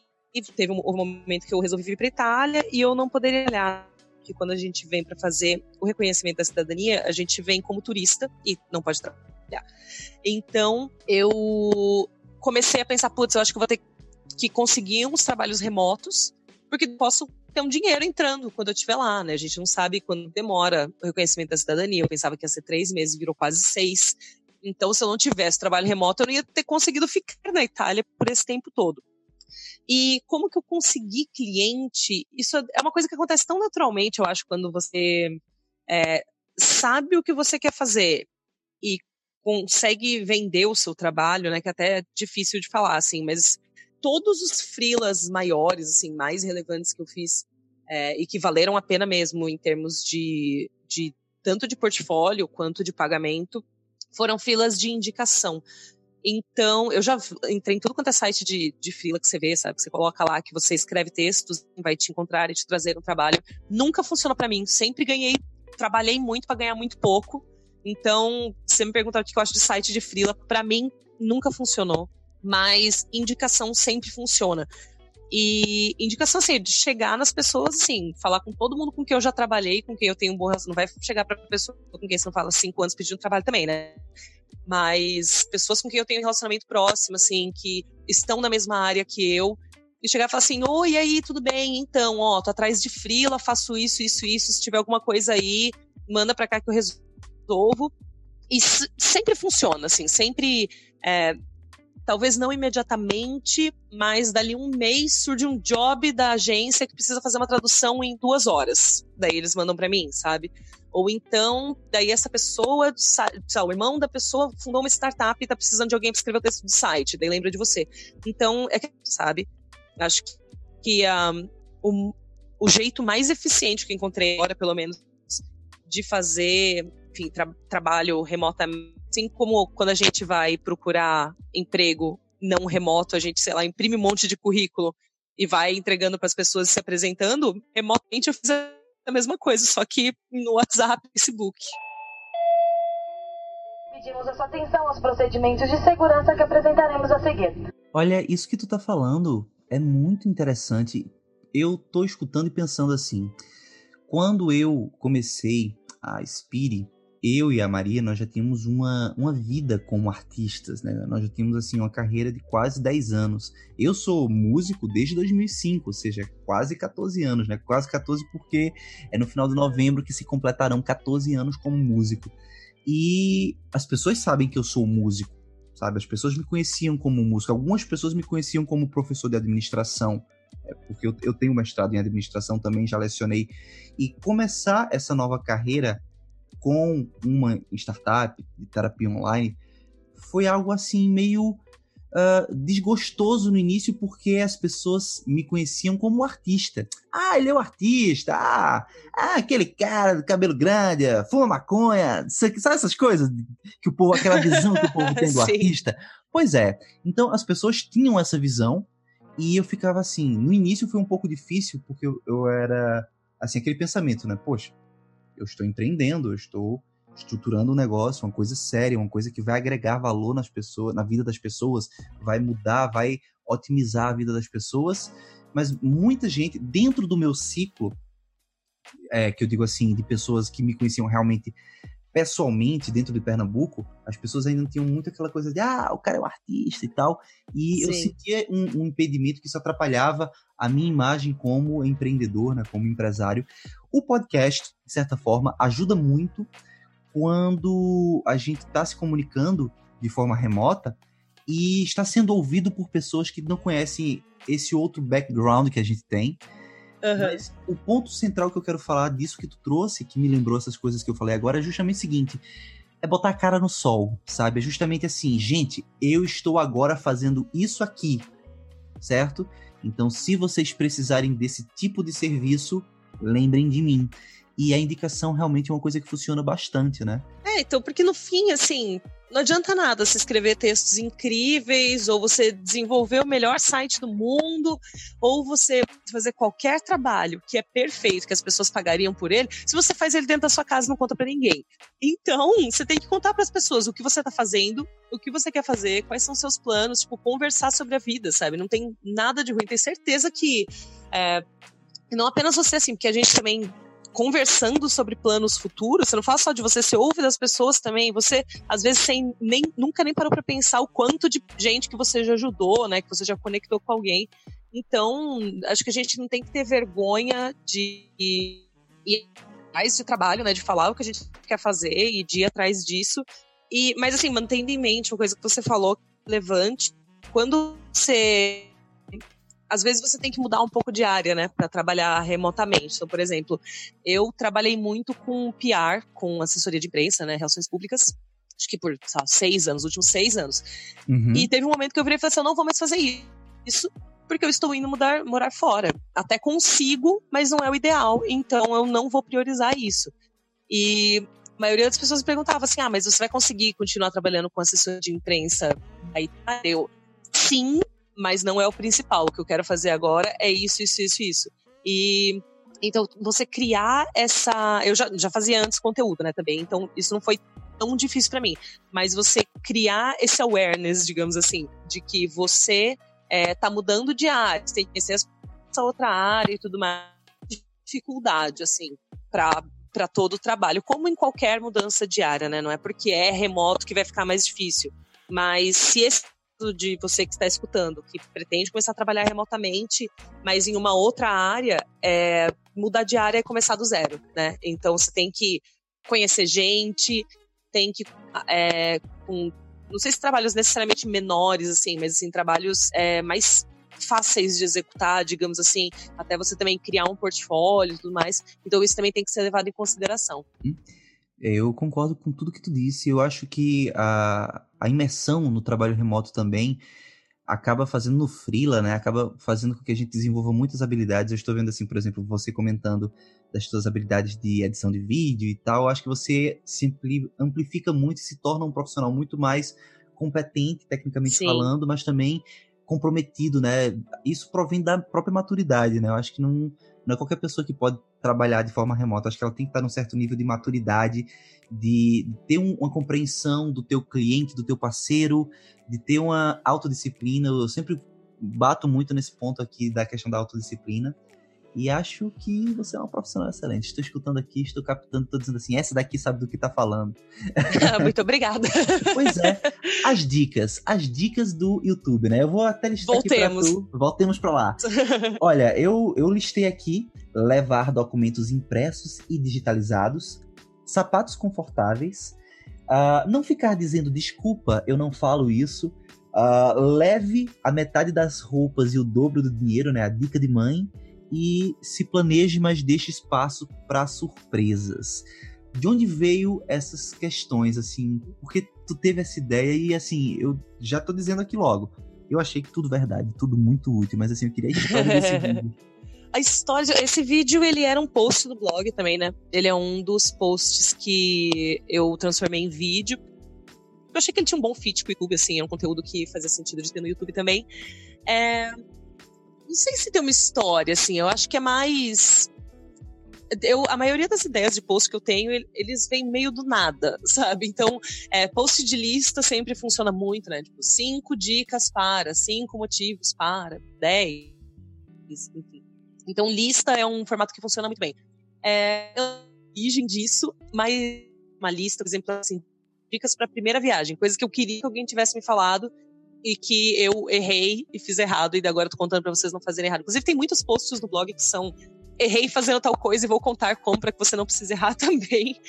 teve um, um, momento que eu resolvi vir para Itália e eu não poderia olhar que quando a gente vem para fazer o reconhecimento da cidadania, a gente vem como turista e não pode trabalhar. Então, eu comecei a pensar, putz, eu acho que vou ter que conseguir uns trabalhos remotos, porque posso ter um dinheiro entrando quando eu estiver lá, né? A gente não sabe quando demora o reconhecimento da cidadania. Eu pensava que ia ser três meses, virou quase seis. Então, se eu não tivesse trabalho remoto, eu não ia ter conseguido ficar na Itália por esse tempo todo. E como que eu consegui cliente? Isso é uma coisa que acontece tão naturalmente, eu acho, quando você é, sabe o que você quer fazer e consegue vender o seu trabalho, né? Que até é difícil de falar, assim, mas todos os freelas maiores, assim, mais relevantes que eu fiz é, e que valeram a pena mesmo em termos de, de tanto de portfólio quanto de pagamento, foram filas de indicação. Então, eu já entrei em tudo quanto é site de, de freela que você vê, sabe? Que você coloca lá que você escreve textos, vai te encontrar e te trazer um trabalho. Nunca funcionou para mim. Sempre ganhei, trabalhei muito para ganhar muito pouco. Então, você me perguntar o que eu acho de site de freela, para mim nunca funcionou. Mas indicação sempre funciona. E indicação assim, de chegar nas pessoas, assim, falar com todo mundo com quem eu já trabalhei, com quem eu tenho um bom relacionamento. Não vai chegar pra pessoa com quem você não fala cinco anos pedindo trabalho também, né? mas pessoas com quem eu tenho um relacionamento próximo, assim, que estão na mesma área que eu, e chegar e falar assim: Oi, aí, tudo bem? Então, ó, tô atrás de frila, faço isso, isso, isso. Se tiver alguma coisa aí, manda pra cá que eu resolvo. E sempre funciona, assim, sempre. É, talvez não imediatamente, mas dali um mês surge um job da agência que precisa fazer uma tradução em duas horas. Daí eles mandam para mim, sabe? Ou então, daí essa pessoa, o irmão da pessoa fundou uma startup e tá precisando de alguém para escrever o texto do site, daí lembra de você. Então, é que, sabe? Acho que um, o, o jeito mais eficiente que encontrei agora, pelo menos, de fazer, enfim, tra trabalho remotamente, assim como quando a gente vai procurar emprego não remoto, a gente, sei lá, imprime um monte de currículo e vai entregando para as pessoas se apresentando, remotamente eu fiz a mesma coisa, só que no WhatsApp, Facebook. Pedimos a sua atenção aos procedimentos de segurança que apresentaremos a seguir. Olha, isso que tu tá falando é muito interessante. Eu tô escutando e pensando assim. Quando eu comecei a Spiri, eu e a Maria, nós já tínhamos uma, uma vida como artistas, né? Nós já tínhamos, assim, uma carreira de quase 10 anos. Eu sou músico desde 2005, ou seja, quase 14 anos, né? Quase 14 porque é no final de novembro que se completarão 14 anos como músico. E as pessoas sabem que eu sou músico, sabe? As pessoas me conheciam como músico. Algumas pessoas me conheciam como professor de administração, é, porque eu, eu tenho mestrado em administração também, já lecionei. E começar essa nova carreira com uma startup de terapia online foi algo assim meio uh, desgostoso no início porque as pessoas me conheciam como artista. Ah, ele é o artista. Ah, ah aquele cara do cabelo grande, fuma maconha. Sabe essas coisas que o povo, aquela visão que o povo tem do [laughs] artista? Pois é. Então as pessoas tinham essa visão e eu ficava assim. No início foi um pouco difícil porque eu, eu era assim aquele pensamento, né? Poxa, eu estou empreendendo, eu estou estruturando um negócio, uma coisa séria, uma coisa que vai agregar valor nas pessoas, na vida das pessoas, vai mudar, vai otimizar a vida das pessoas. Mas muita gente, dentro do meu ciclo, é, que eu digo assim, de pessoas que me conheciam realmente pessoalmente dentro de Pernambuco, as pessoas ainda não tinham muito aquela coisa de ah, o cara é um artista e tal. E Sim. eu sentia um, um, impedimento que isso atrapalhava a minha imagem como empreendedor, né, como empresário. O podcast, de certa forma, ajuda muito quando a gente está se comunicando de forma remota e está sendo ouvido por pessoas que não conhecem esse outro background que a gente tem Uhum. Mas o ponto central que eu quero falar disso que tu trouxe, que me lembrou essas coisas que eu falei agora, é justamente o seguinte: é botar a cara no sol, sabe? É justamente assim, gente, eu estou agora fazendo isso aqui, certo? Então, se vocês precisarem desse tipo de serviço, lembrem de mim. E a indicação realmente é uma coisa que funciona bastante, né? É, então, porque no fim, assim, não adianta nada se escrever textos incríveis, ou você desenvolver o melhor site do mundo, ou você fazer qualquer trabalho que é perfeito, que as pessoas pagariam por ele, se você faz ele dentro da sua casa e não conta para ninguém. Então, você tem que contar para as pessoas o que você tá fazendo, o que você quer fazer, quais são seus planos, tipo, conversar sobre a vida, sabe? Não tem nada de ruim. Tenho certeza que. É, não apenas você, assim, porque a gente também conversando sobre planos futuros, você não fala só de você, você ouve das pessoas também, você às vezes sem, nem, nunca nem parou para pensar o quanto de gente que você já ajudou, né, que você já conectou com alguém. Então, acho que a gente não tem que ter vergonha de ir atrás de trabalho, né, de falar o que a gente quer fazer e de ir atrás disso. E, mas assim, mantendo em mente uma coisa que você falou, levante, quando você às vezes você tem que mudar um pouco de área, né, para trabalhar remotamente. Então, por exemplo, eu trabalhei muito com PR, com assessoria de imprensa, né, relações públicas, acho que por sabe, seis anos, últimos seis anos. Uhum. E teve um momento que eu virei e falei assim: eu não vou mais fazer isso, porque eu estou indo mudar, morar fora. Até consigo, mas não é o ideal, então eu não vou priorizar isso. E a maioria das pessoas perguntava assim: ah, mas você vai conseguir continuar trabalhando com assessoria de imprensa Aí eu, sim, mas não é o principal. O que eu quero fazer agora é isso, isso, isso, isso. E então você criar essa, eu já, já fazia antes conteúdo, né, também. Então isso não foi tão difícil para mim, mas você criar esse awareness, digamos assim, de que você é, tá mudando de área, você tem que conhecer essa outra área e tudo mais, dificuldade assim para para todo o trabalho, como em qualquer mudança de área, né? Não é porque é remoto que vai ficar mais difícil. Mas se esse de você que está escutando, que pretende começar a trabalhar remotamente, mas em uma outra área, é, mudar de área é começar do zero, né? Então você tem que conhecer gente, tem que é, com, não sei se trabalhos necessariamente menores assim, mas assim trabalhos é, mais fáceis de executar, digamos assim, até você também criar um portfólio e tudo mais. Então isso também tem que ser levado em consideração. Hum. Eu concordo com tudo que tu disse. Eu acho que a, a imersão no trabalho remoto também acaba fazendo no freela, né? Acaba fazendo com que a gente desenvolva muitas habilidades. Eu estou vendo assim, por exemplo, você comentando das suas habilidades de edição de vídeo e tal. Eu acho que você se amplifica muito e se torna um profissional muito mais competente, tecnicamente Sim. falando, mas também comprometido, né? Isso provém da própria maturidade, né? Eu acho que não, não é qualquer pessoa que pode trabalhar de forma remota. Acho que ela tem que estar num certo nível de maturidade, de, ter um, uma compreensão do teu cliente, do teu parceiro, de ter uma autodisciplina. Eu sempre bato muito nesse ponto aqui da questão da autodisciplina. E acho que você é uma profissional excelente. Estou escutando aqui, estou captando, estou dizendo assim, essa daqui sabe do que está falando. [laughs] Muito obrigada. pois é. As dicas, as dicas do YouTube, né? Eu vou até listar Voltemos. aqui pra tu. Voltemos para lá. Olha, eu, eu listei aqui levar documentos impressos e digitalizados, sapatos confortáveis, uh, não ficar dizendo desculpa, eu não falo isso, uh, leve a metade das roupas e o dobro do dinheiro, né? A dica de mãe e se planeje, mas deixe espaço para surpresas. De onde veio essas questões, assim? Porque tu teve essa ideia e, assim, eu já tô dizendo aqui logo. Eu achei que tudo verdade, tudo muito útil, mas, assim, eu queria a história desse [laughs] vídeo. A história, esse vídeo, ele era um post do blog também, né? Ele é um dos posts que eu transformei em vídeo. Eu achei que ele tinha um bom fit com o YouTube, assim, é um conteúdo que fazia sentido de ter no YouTube também. É, não sei se tem uma história, assim. Eu acho que é mais. Eu, a maioria das ideias de post que eu tenho, eles vêm meio do nada, [laughs] sabe? Então, é, post de lista sempre funciona muito, né? Tipo, cinco dicas para, cinco motivos para, dez, enfim. Então, lista é um formato que funciona muito bem. É, origem disso, mas uma lista, por exemplo, assim, dicas para a primeira viagem, coisas que eu queria que alguém tivesse me falado e que eu errei e fiz errado, e agora eu tô contando pra vocês não fazerem errado. Inclusive, tem muitos posts no blog que são errei fazendo tal coisa e vou contar como para que você não precise errar [laughs] também.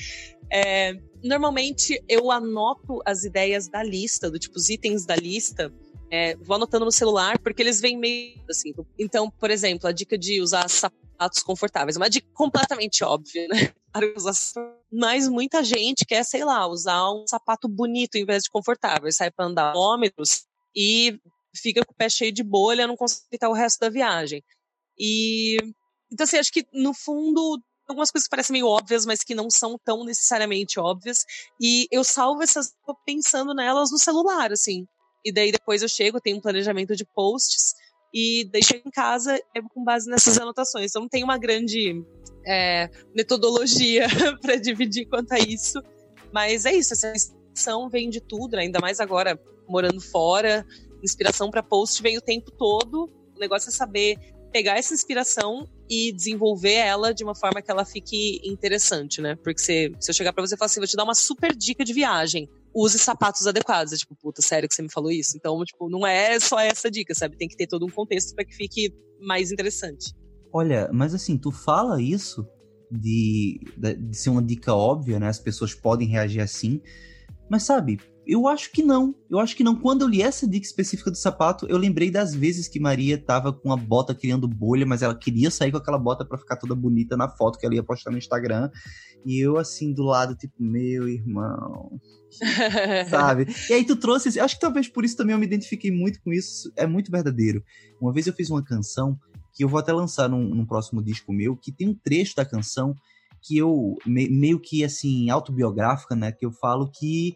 É, normalmente eu anoto as ideias da lista, do tipo os itens da lista, é, vou anotando no celular porque eles vêm meio assim. Então, por exemplo, a dica de usar sapatos confortáveis, uma dica completamente óbvia, né? [laughs] Mas muita gente quer, sei lá, usar um sapato bonito em vez de confortável, sai para andar quilômetros e fica com o pé cheio de bolha, não consegue evitar o resto da viagem. E então assim, acho que no fundo algumas coisas parecem meio óbvias, mas que não são tão necessariamente óbvias. E eu salvo essas pensando nelas no celular, assim. E daí depois eu chego, tenho um planejamento de posts e deixo em casa é com base nessas anotações. Então não tem uma grande é, metodologia [laughs] para dividir quanto a isso. Mas é isso, essa inspiração vem de tudo, né? ainda mais agora morando fora. Inspiração para post vem o tempo todo. O negócio é saber pegar essa inspiração e desenvolver ela de uma forma que ela fique interessante, né? Porque se, se eu chegar para você e falar assim, vou te dar uma super dica de viagem, use sapatos adequados. É tipo, puta, sério que você me falou isso? Então, tipo, não é só essa dica, sabe? Tem que ter todo um contexto para que fique mais interessante. Olha, mas assim, tu fala isso de, de ser uma dica óbvia, né? As pessoas podem reagir assim. Mas sabe, eu acho que não. Eu acho que não. Quando eu li essa dica específica do sapato, eu lembrei das vezes que Maria tava com a bota criando bolha, mas ela queria sair com aquela bota para ficar toda bonita na foto que ela ia postar no Instagram. E eu, assim, do lado, tipo, meu irmão. [laughs] Sabe? E aí tu trouxe. Acho que talvez por isso também eu me identifiquei muito com isso. É muito verdadeiro. Uma vez eu fiz uma canção que eu vou até lançar num, num próximo disco meu, que tem um trecho da canção que eu, me, meio que assim, autobiográfica, né? Que eu falo que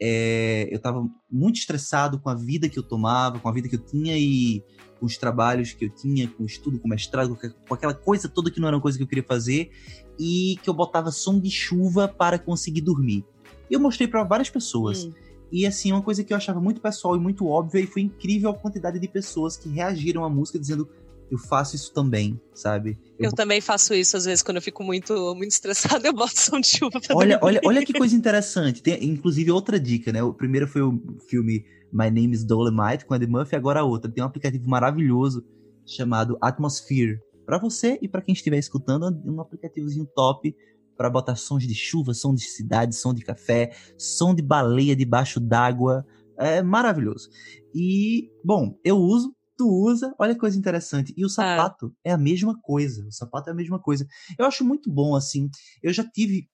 é, eu tava muito estressado com a vida que eu tomava, com a vida que eu tinha e com os trabalhos que eu tinha, com o estudo, com o mestrado, com aquela coisa toda que não era uma coisa que eu queria fazer e que eu botava som de chuva para conseguir dormir. Eu mostrei para várias pessoas. Hum. E assim, uma coisa que eu achava muito pessoal e muito óbvia, e foi incrível a quantidade de pessoas que reagiram à música dizendo: eu faço isso também, sabe? Eu, eu também faço isso, às vezes, quando eu fico muito, muito estressado, [laughs] eu boto som de chuva pra olha, olha, olha que coisa interessante. Tem, inclusive, outra dica, né? O primeiro foi o filme My Name is Dolomite, com Eddie Murphy, agora a outra. Tem um aplicativo maravilhoso chamado Atmosphere. Para você e para quem estiver escutando, um aplicativozinho top para botar sons de chuva, som de cidade, som de café, som de baleia debaixo d'água. É maravilhoso. E, bom, eu uso, tu usa, olha que coisa interessante. E o é. sapato é. é a mesma coisa. O sapato é a mesma coisa. Eu acho muito bom, assim. Eu já tive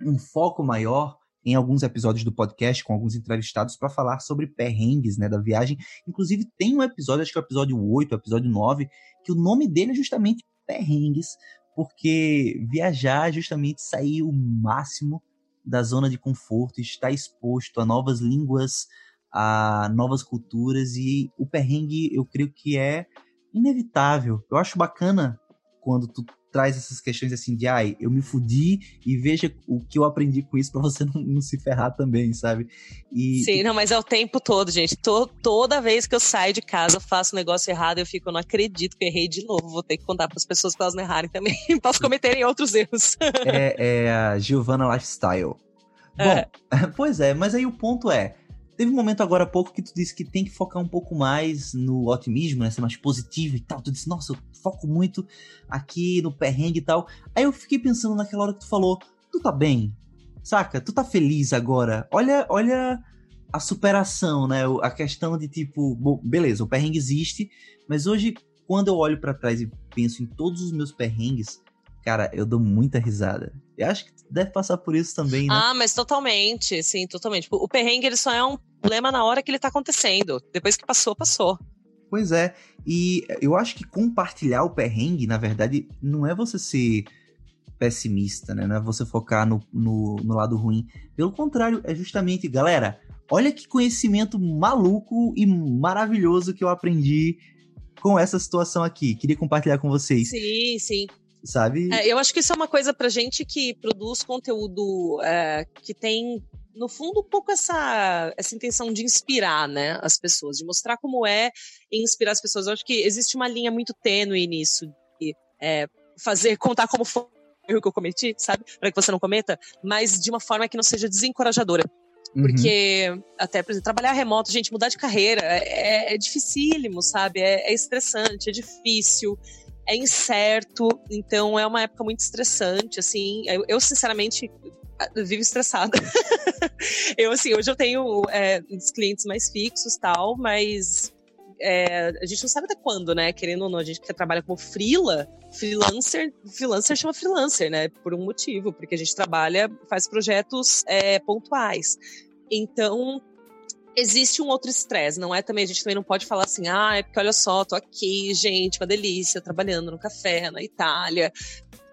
um foco maior em alguns episódios do podcast com alguns entrevistados para falar sobre perrengues, né, da viagem. Inclusive tem um episódio, acho que é o episódio 8, o episódio 9, que o nome dele é justamente perrengues, porque viajar é justamente sair o máximo da zona de conforto, estar exposto a novas línguas, a novas culturas e o perrengue eu creio que é inevitável. Eu acho bacana quando tu traz essas questões assim de ai, eu me fudi e veja o que eu aprendi com isso para você [laughs] não, não, se ferrar também, sabe? E, Sim, não, mas é o tempo todo, gente. Tô, toda vez que eu saio de casa, faço um negócio errado, eu fico, eu não acredito que eu errei de novo. Vou ter que contar para as pessoas para elas não errarem também, [laughs] para cometerem outros erros. é, é a Giovanna Lifestyle. [laughs] É. Bom, pois é, mas aí o ponto é, Teve um momento agora há pouco que tu disse que tem que focar um pouco mais no otimismo, né? Ser mais positivo e tal. Tu disse, nossa, eu foco muito aqui no perrengue e tal. Aí eu fiquei pensando naquela hora que tu falou, tu tá bem? Saca? Tu tá feliz agora? Olha, olha a superação, né? A questão de tipo, bom, beleza, o perrengue existe, mas hoje, quando eu olho para trás e penso em todos os meus perrengues, cara, eu dou muita risada. Eu acho que deve passar por isso também, né? Ah, mas totalmente, sim, totalmente. O perrengue ele só é um problema na hora que ele tá acontecendo. Depois que passou, passou. Pois é. E eu acho que compartilhar o perrengue, na verdade, não é você ser pessimista, né? Não é você focar no, no, no lado ruim. Pelo contrário, é justamente, galera, olha que conhecimento maluco e maravilhoso que eu aprendi com essa situação aqui. Queria compartilhar com vocês. Sim, sim sabe? É, eu acho que isso é uma coisa pra gente que produz conteúdo é, que tem, no fundo, um pouco essa, essa intenção de inspirar, né, as pessoas, de mostrar como é e inspirar as pessoas. Eu acho que existe uma linha muito tênue nisso, de é, fazer, contar como foi o erro que eu cometi, sabe? Para que você não cometa, mas de uma forma que não seja desencorajadora. Uhum. Porque, até, por exemplo, trabalhar remoto, gente, mudar de carreira é, é, é dificílimo, sabe? É, é estressante, é difícil é incerto, então é uma época muito estressante, assim. Eu, eu sinceramente, vivo estressada. [laughs] eu, assim, hoje eu tenho é, uns clientes mais fixos tal, mas é, a gente não sabe até quando, né? Querendo ou não, a gente que trabalha como freela, freelancer, freelancer chama freelancer, né? Por um motivo, porque a gente trabalha, faz projetos é, pontuais. Então, existe um outro estresse, não é também, a gente também não pode falar assim, ah, é porque olha só, tô aqui, gente, uma delícia, trabalhando no café, na Itália.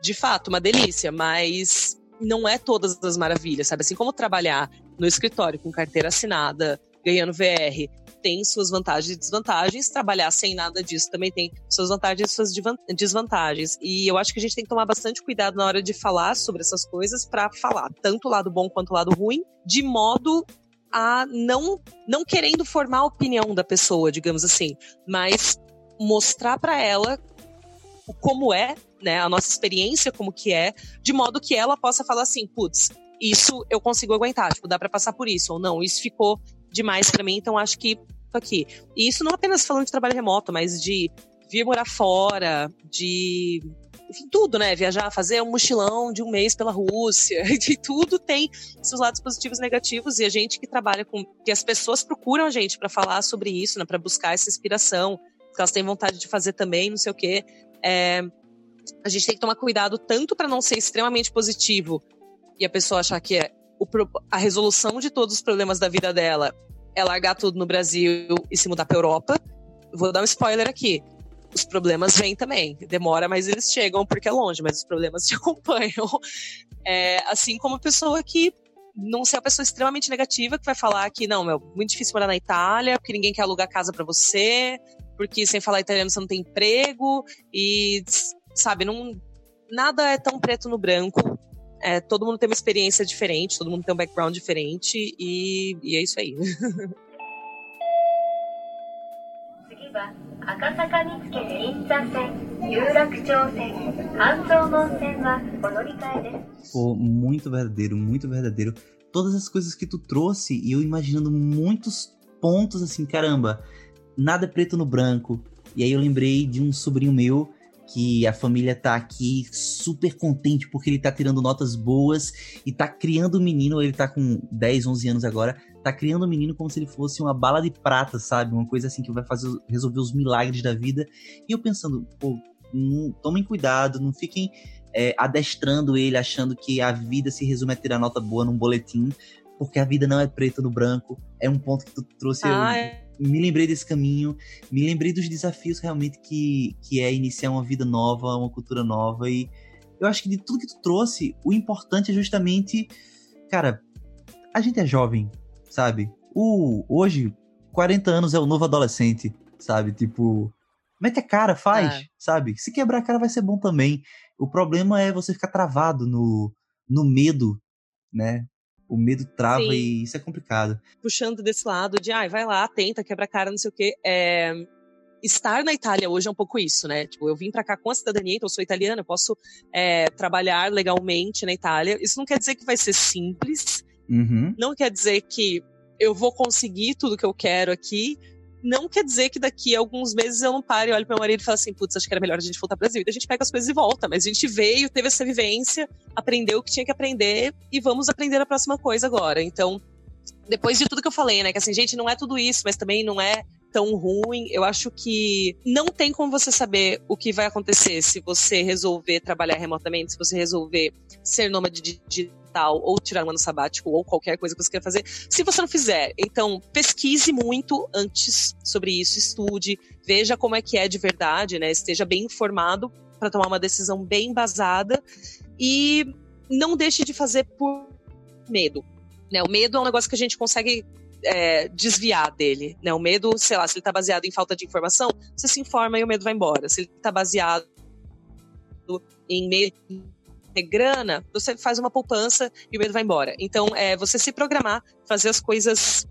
De fato, uma delícia, mas não é todas as maravilhas, sabe? Assim como trabalhar no escritório com carteira assinada, ganhando VR, tem suas vantagens e desvantagens. Trabalhar sem nada disso também tem suas vantagens e suas desvantagens. E eu acho que a gente tem que tomar bastante cuidado na hora de falar sobre essas coisas para falar tanto o lado bom quanto o lado ruim, de modo a não não querendo formar a opinião da pessoa, digamos assim, mas mostrar para ela como é, né, a nossa experiência como que é, de modo que ela possa falar assim, putz, isso eu consigo aguentar, tipo, dá para passar por isso ou não, isso ficou demais para mim, então acho que tô aqui. E isso não apenas falando de trabalho remoto, mas de vir morar fora, de enfim, tudo, né? Viajar, fazer um mochilão de um mês pela Rússia, [laughs] de tudo tem seus lados positivos e negativos. E a gente que trabalha com. que as pessoas procuram a gente para falar sobre isso, né? Para buscar essa inspiração, que elas têm vontade de fazer também, não sei o quê. É, a gente tem que tomar cuidado tanto para não ser extremamente positivo e a pessoa achar que é o, a resolução de todos os problemas da vida dela é largar tudo no Brasil e se mudar para Europa. Vou dar um spoiler aqui os problemas vêm também. Demora, mas eles chegam porque é longe, mas os problemas [laughs] te acompanham. É, assim como a pessoa que não ser a pessoa extremamente negativa que vai falar que não, meu, muito difícil morar na Itália, porque ninguém quer alugar casa para você, porque sem falar italiano você não tem emprego e sabe, não nada é tão preto no branco. É, todo mundo tem uma experiência diferente, todo mundo tem um background diferente e, e é isso aí. [laughs] は赤坂見附銀座線有楽町線半蔵門線はお乗り換えです Pô, muito verdadeiro, muito verdadeiro. Todas as coisas que tu trouxe e eu imaginando muitos pontos assim, caramba, nada é preto no branco. E aí eu lembrei de um sobrinho meu que a família tá aqui super contente porque ele tá tirando notas boas e tá criando um menino, ele tá com 10, 11 anos agora, tá criando um menino como se ele fosse uma bala de prata, sabe? Uma coisa assim que vai fazer resolver os milagres da vida. E eu pensando, pô, não, tomem cuidado, não fiquem é, adestrando ele, achando que a vida se resume a tirar nota boa num boletim, porque a vida não é preto no branco. É um ponto que tu trouxe. Ah, é. Me lembrei desse caminho, me lembrei dos desafios realmente que, que é iniciar uma vida nova, uma cultura nova. E eu acho que de tudo que tu trouxe, o importante é justamente, cara, a gente é jovem, sabe? O, hoje, 40 anos é o novo adolescente, sabe? Tipo, mete a cara, faz, é. sabe? Se quebrar a cara vai ser bom também. O problema é você ficar travado no, no medo, né? O medo trava Sim. e isso é complicado. Puxando desse lado de, ai, vai lá, tenta, quebra a cara, não sei o quê. É... Estar na Itália hoje é um pouco isso, né? Tipo, eu vim para cá com a cidadania, então eu sou italiana, eu posso é, trabalhar legalmente na Itália. Isso não quer dizer que vai ser simples, Uhum. Não quer dizer que eu vou conseguir tudo que eu quero aqui. Não quer dizer que daqui a alguns meses eu não pare e olho pro meu marido e falo assim, putz, acho que era melhor a gente voltar pro Brasil. E a gente pega as coisas e volta. Mas a gente veio, teve essa vivência, aprendeu o que tinha que aprender e vamos aprender a próxima coisa agora. Então, depois de tudo que eu falei, né? Que assim, gente, não é tudo isso, mas também não é tão ruim. Eu acho que não tem como você saber o que vai acontecer se você resolver trabalhar remotamente, se você resolver ser nômade digital ou tirar um ano sabático ou qualquer coisa que você queira fazer, se você não fizer. Então, pesquise muito antes sobre isso, estude, veja como é que é de verdade, né? Esteja bem informado para tomar uma decisão bem embasada e não deixe de fazer por medo. Né? O medo é um negócio que a gente consegue é, desviar dele, né? O medo, sei lá, se ele está baseado em falta de informação, você se informa e o medo vai embora. Se ele está baseado em medo ter grana, você faz uma poupança e o medo vai embora. Então, é você se programar, fazer as coisas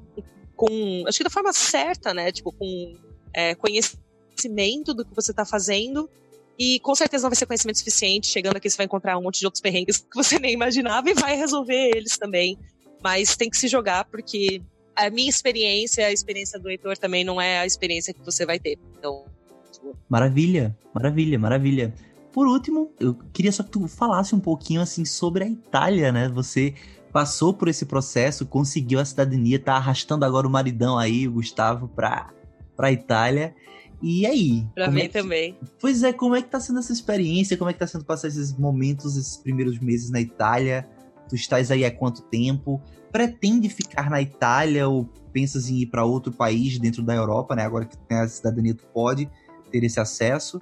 com, acho que da forma certa, né? Tipo, com é, conhecimento do que você está fazendo. E com certeza não vai ser conhecimento suficiente. Chegando aqui, você vai encontrar um monte de outros perrengues [laughs] que você nem imaginava e vai resolver eles também. Mas tem que se jogar, porque a minha experiência, a experiência do Heitor também não é a experiência que você vai ter. Então. Tipo... Maravilha, maravilha, maravilha. Por último, eu queria só que tu falasse um pouquinho assim sobre a Itália, né? Você passou por esse processo, conseguiu a cidadania, tá arrastando agora o maridão aí, o Gustavo, pra, pra Itália. E aí? Pra mim é que... também. Pois é, como é que tá sendo essa experiência? Como é que tá sendo passar esses momentos, esses primeiros meses na Itália? Tu estás aí há quanto tempo? Pretende ficar na Itália ou pensas em ir para outro país dentro da Europa, né? Agora que tem a cidadania, tu pode ter esse acesso.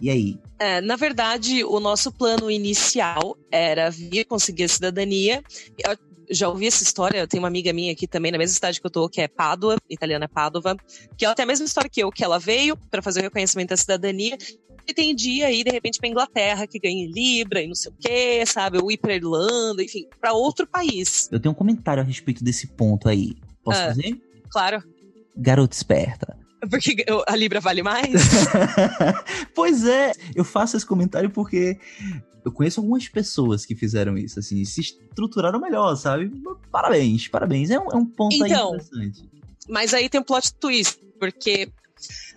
E aí? É, na verdade, o nosso plano inicial era vir conseguir a cidadania. Eu já ouvi essa história, eu tenho uma amiga minha aqui também, na mesma cidade que eu tô, que é Pádua, italiana é Padova, que ela tem a mesma história que eu, que ela veio para fazer o reconhecimento da cidadania e tem dia aí, de repente, pra Inglaterra, que ganha em Libra e não sei o quê, sabe? Ou ir pra Irlanda, enfim, para outro país. Eu tenho um comentário a respeito desse ponto aí. Posso ah, fazer? Claro. Garota esperta. Porque a Libra vale mais? [laughs] pois é, eu faço esse comentário porque eu conheço algumas pessoas que fizeram isso, assim, se estruturaram melhor, sabe? Parabéns, parabéns. É um, é um ponto então, interessante. Mas aí tem um plot twist, porque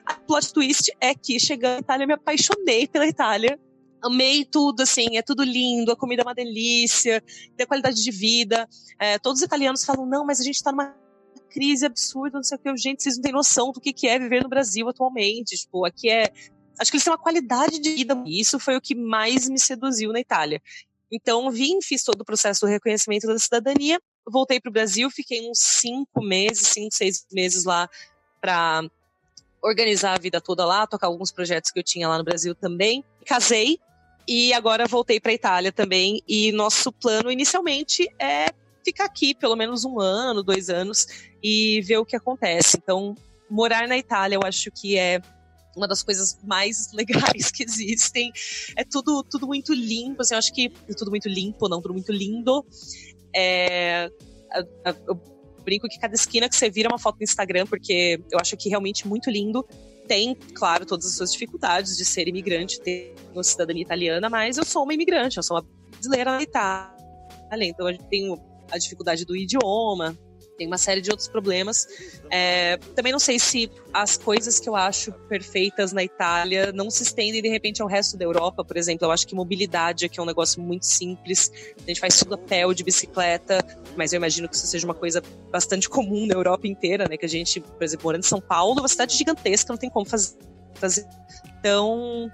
a plot twist é que chegando na Itália eu me apaixonei pela Itália. Amei tudo, assim, é tudo lindo, a comida é uma delícia, tem qualidade de vida. É, todos os italianos falam, não, mas a gente tá numa crise absurda, não sei o que. Gente, vocês não têm noção do que, é viver no Brasil atualmente. Tipo, aqui é. Acho que eles têm uma qualidade de vida. Isso foi o que mais me seduziu na Itália. Então, vim, fiz todo o processo do reconhecimento da cidadania, voltei para o Brasil, fiquei uns cinco meses, cinco, seis meses lá para organizar a vida toda lá, tocar alguns projetos que eu tinha lá no Brasil também. Casei e agora voltei para a Itália também. E nosso plano inicialmente é ficar aqui pelo menos um ano, dois anos e ver o que acontece. Então, morar na Itália, eu acho que é uma das coisas mais [laughs] legais que existem. É tudo, tudo muito limpo, assim, eu acho que é tudo muito limpo, não, tudo muito lindo. É, eu brinco que cada esquina que você vira uma foto no Instagram, porque eu acho que realmente muito lindo. Tem, claro, todas as suas dificuldades de ser imigrante, ter uma cidadania italiana, mas eu sou uma imigrante, eu sou uma brasileira na Itália. Então eu tenho a dificuldade do idioma, tem uma série de outros problemas. É, também não sei se as coisas que eu acho perfeitas na Itália não se estendem de repente ao resto da Europa, por exemplo. Eu acho que mobilidade aqui é um negócio muito simples. A gente faz tudo a pé ou de bicicleta, mas eu imagino que isso seja uma coisa bastante comum na Europa inteira, né? Que a gente, por exemplo, morando em São Paulo, uma cidade gigantesca, não tem como fazer. fazer. Então,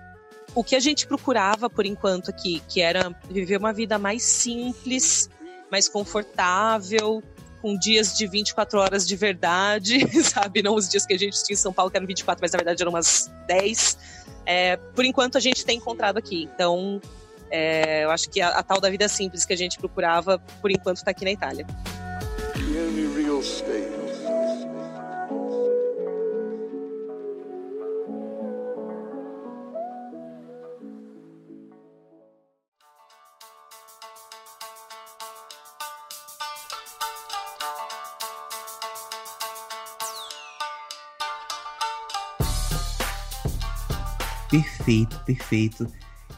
o que a gente procurava por enquanto aqui, que era viver uma vida mais simples, mais confortável, com dias de 24 horas de verdade, [laughs] sabe? Não os dias que a gente tinha em São Paulo, que eram 24, mas na verdade eram umas 10. É, por enquanto a gente tem encontrado aqui. Então, é, eu acho que a, a, tal da vida simples que a gente procurava, por enquanto, está aqui na Itália. Perfeito, perfeito.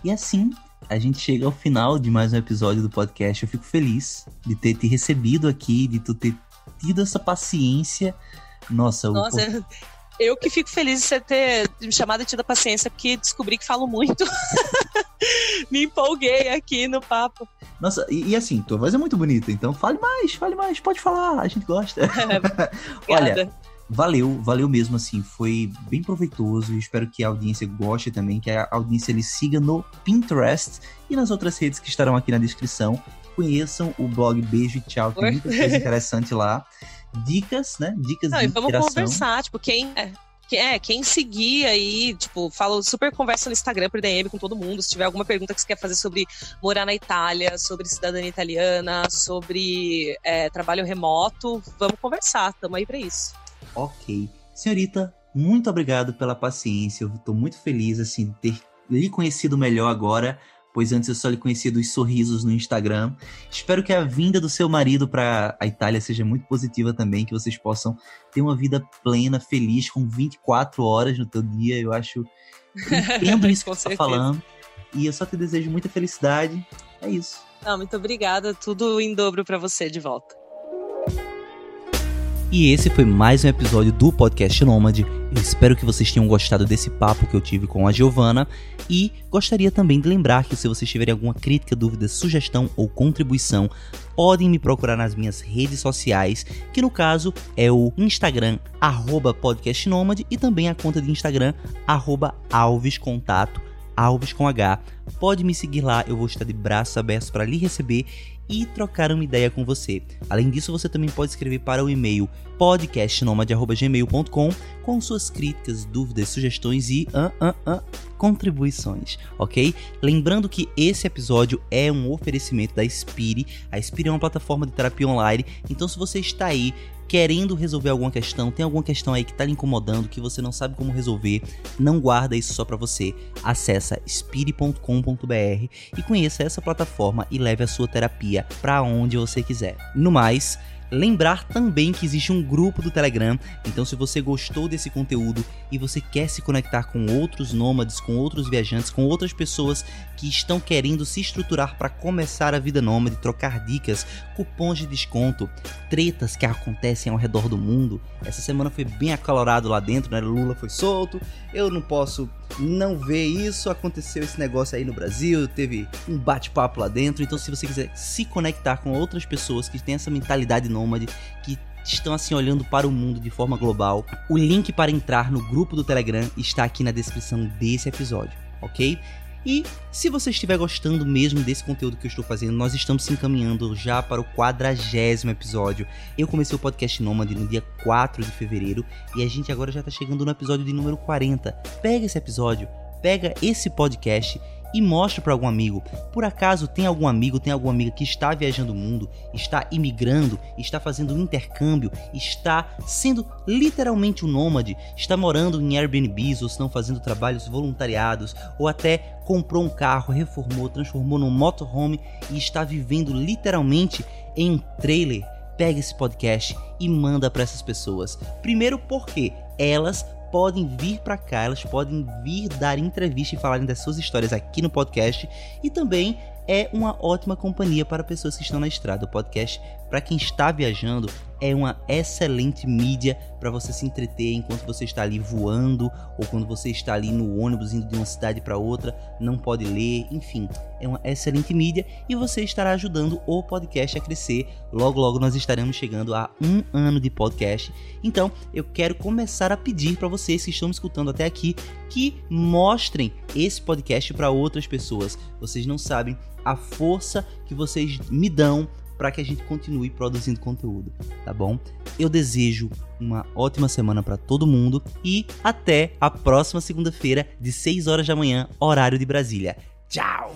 E assim, a gente chega ao final de mais um episódio do podcast. Eu fico feliz de ter te recebido aqui, de tu ter tido essa paciência. Nossa, Nossa o... eu que fico feliz de você ter me chamado e tido a paciência, porque descobri que falo muito. [laughs] me empolguei aqui no papo. Nossa, e, e, assim, tua voz é muito bonita, então fale mais, fale mais, pode falar, a gente gosta. [laughs] Olha, valeu, valeu mesmo, assim, foi bem proveitoso e espero que a audiência goste também, que a audiência ele siga no Pinterest e nas outras redes que estarão aqui na descrição. Conheçam o blog Beijo e Tchau, tem muita coisa interessante lá. Dicas, né? Dicas Não, de vamos interação. conversar, tipo, quem... É, é, quem seguir aí, tipo, falo super conversa no Instagram por DM com todo mundo. Se tiver alguma pergunta que você quer fazer sobre morar na Itália, sobre cidadania italiana, sobre é, trabalho remoto, vamos conversar, tamo aí pra isso. Ok. Senhorita, muito obrigado pela paciência. Eu estou muito feliz assim de ter lhe conhecido melhor agora, pois antes eu só lhe conhecia dos sorrisos no Instagram. Espero que a vinda do seu marido para a Itália seja muito positiva também, que vocês possam ter uma vida plena, feliz, com 24 horas no teu dia. Eu acho. Entendo [laughs] isso que você está falando. E eu só te desejo muita felicidade. É isso. Não, muito obrigada. Tudo em dobro para você de volta. E esse foi mais um episódio do Podcast Nômade. Eu espero que vocês tenham gostado desse papo que eu tive com a Giovana e gostaria também de lembrar que se vocês tiverem alguma crítica, dúvida, sugestão ou contribuição, podem me procurar nas minhas redes sociais, que no caso é o Instagram @podcastnomade e também a conta de Instagram @alvescontato Alves com H. Pode me seguir lá, eu vou estar de braços abertos para lhe receber e trocar uma ideia com você. Além disso, você também pode escrever para o e-mail podcastnomad.gmail.com com suas críticas, dúvidas, sugestões e uh, uh, uh, contribuições, ok? Lembrando que esse episódio é um oferecimento da Spire. A Spire é uma plataforma de terapia online, então se você está aí querendo resolver alguma questão, tem alguma questão aí que está lhe incomodando, que você não sabe como resolver, não guarda isso só para você. Acesse spire.com.br e conheça essa plataforma e leve a sua terapia para onde você quiser. No mais, Lembrar também que existe um grupo do Telegram, então se você gostou desse conteúdo e você quer se conectar com outros nômades, com outros viajantes, com outras pessoas que estão querendo se estruturar para começar a vida nômade, trocar dicas, cupons de desconto, tretas que acontecem ao redor do mundo. Essa semana foi bem acalorado lá dentro, né? Lula foi solto. Eu não posso não ver isso. Aconteceu esse negócio aí no Brasil, teve um bate-papo lá dentro. Então, se você quiser se conectar com outras pessoas que têm essa mentalidade nômade, que estão assim olhando para o mundo de forma global, o link para entrar no grupo do Telegram está aqui na descrição desse episódio, ok? E se você estiver gostando mesmo desse conteúdo que eu estou fazendo, nós estamos se encaminhando já para o quadragésimo episódio. Eu comecei o podcast Nômade no dia 4 de fevereiro e a gente agora já está chegando no episódio de número 40. Pega esse episódio, pega esse podcast e mostre para algum amigo. Por acaso tem algum amigo, tem alguma amiga que está viajando o mundo, está imigrando, está fazendo um intercâmbio, está sendo literalmente um nômade, está morando em Airbnbs ou estão fazendo trabalhos voluntariados ou até comprou um carro, reformou, transformou num motorhome e está vivendo literalmente em um trailer. Pega esse podcast e manda para essas pessoas. Primeiro porque elas podem vir para cá, elas podem vir dar entrevista e falarem das suas histórias aqui no podcast e também é uma ótima companhia para pessoas que estão na estrada. O podcast, para quem está viajando, é uma excelente mídia para você se entreter enquanto você está ali voando ou quando você está ali no ônibus indo de uma cidade para outra, não pode ler, enfim, é uma excelente mídia e você estará ajudando o podcast a crescer. Logo, logo nós estaremos chegando a um ano de podcast. Então, eu quero começar a pedir para vocês que estão me escutando até aqui que mostrem esse podcast para outras pessoas. Vocês não sabem a força que vocês me dão para que a gente continue produzindo conteúdo, tá bom? Eu desejo uma ótima semana para todo mundo e até a próxima segunda-feira de 6 horas da manhã, horário de Brasília. Tchau.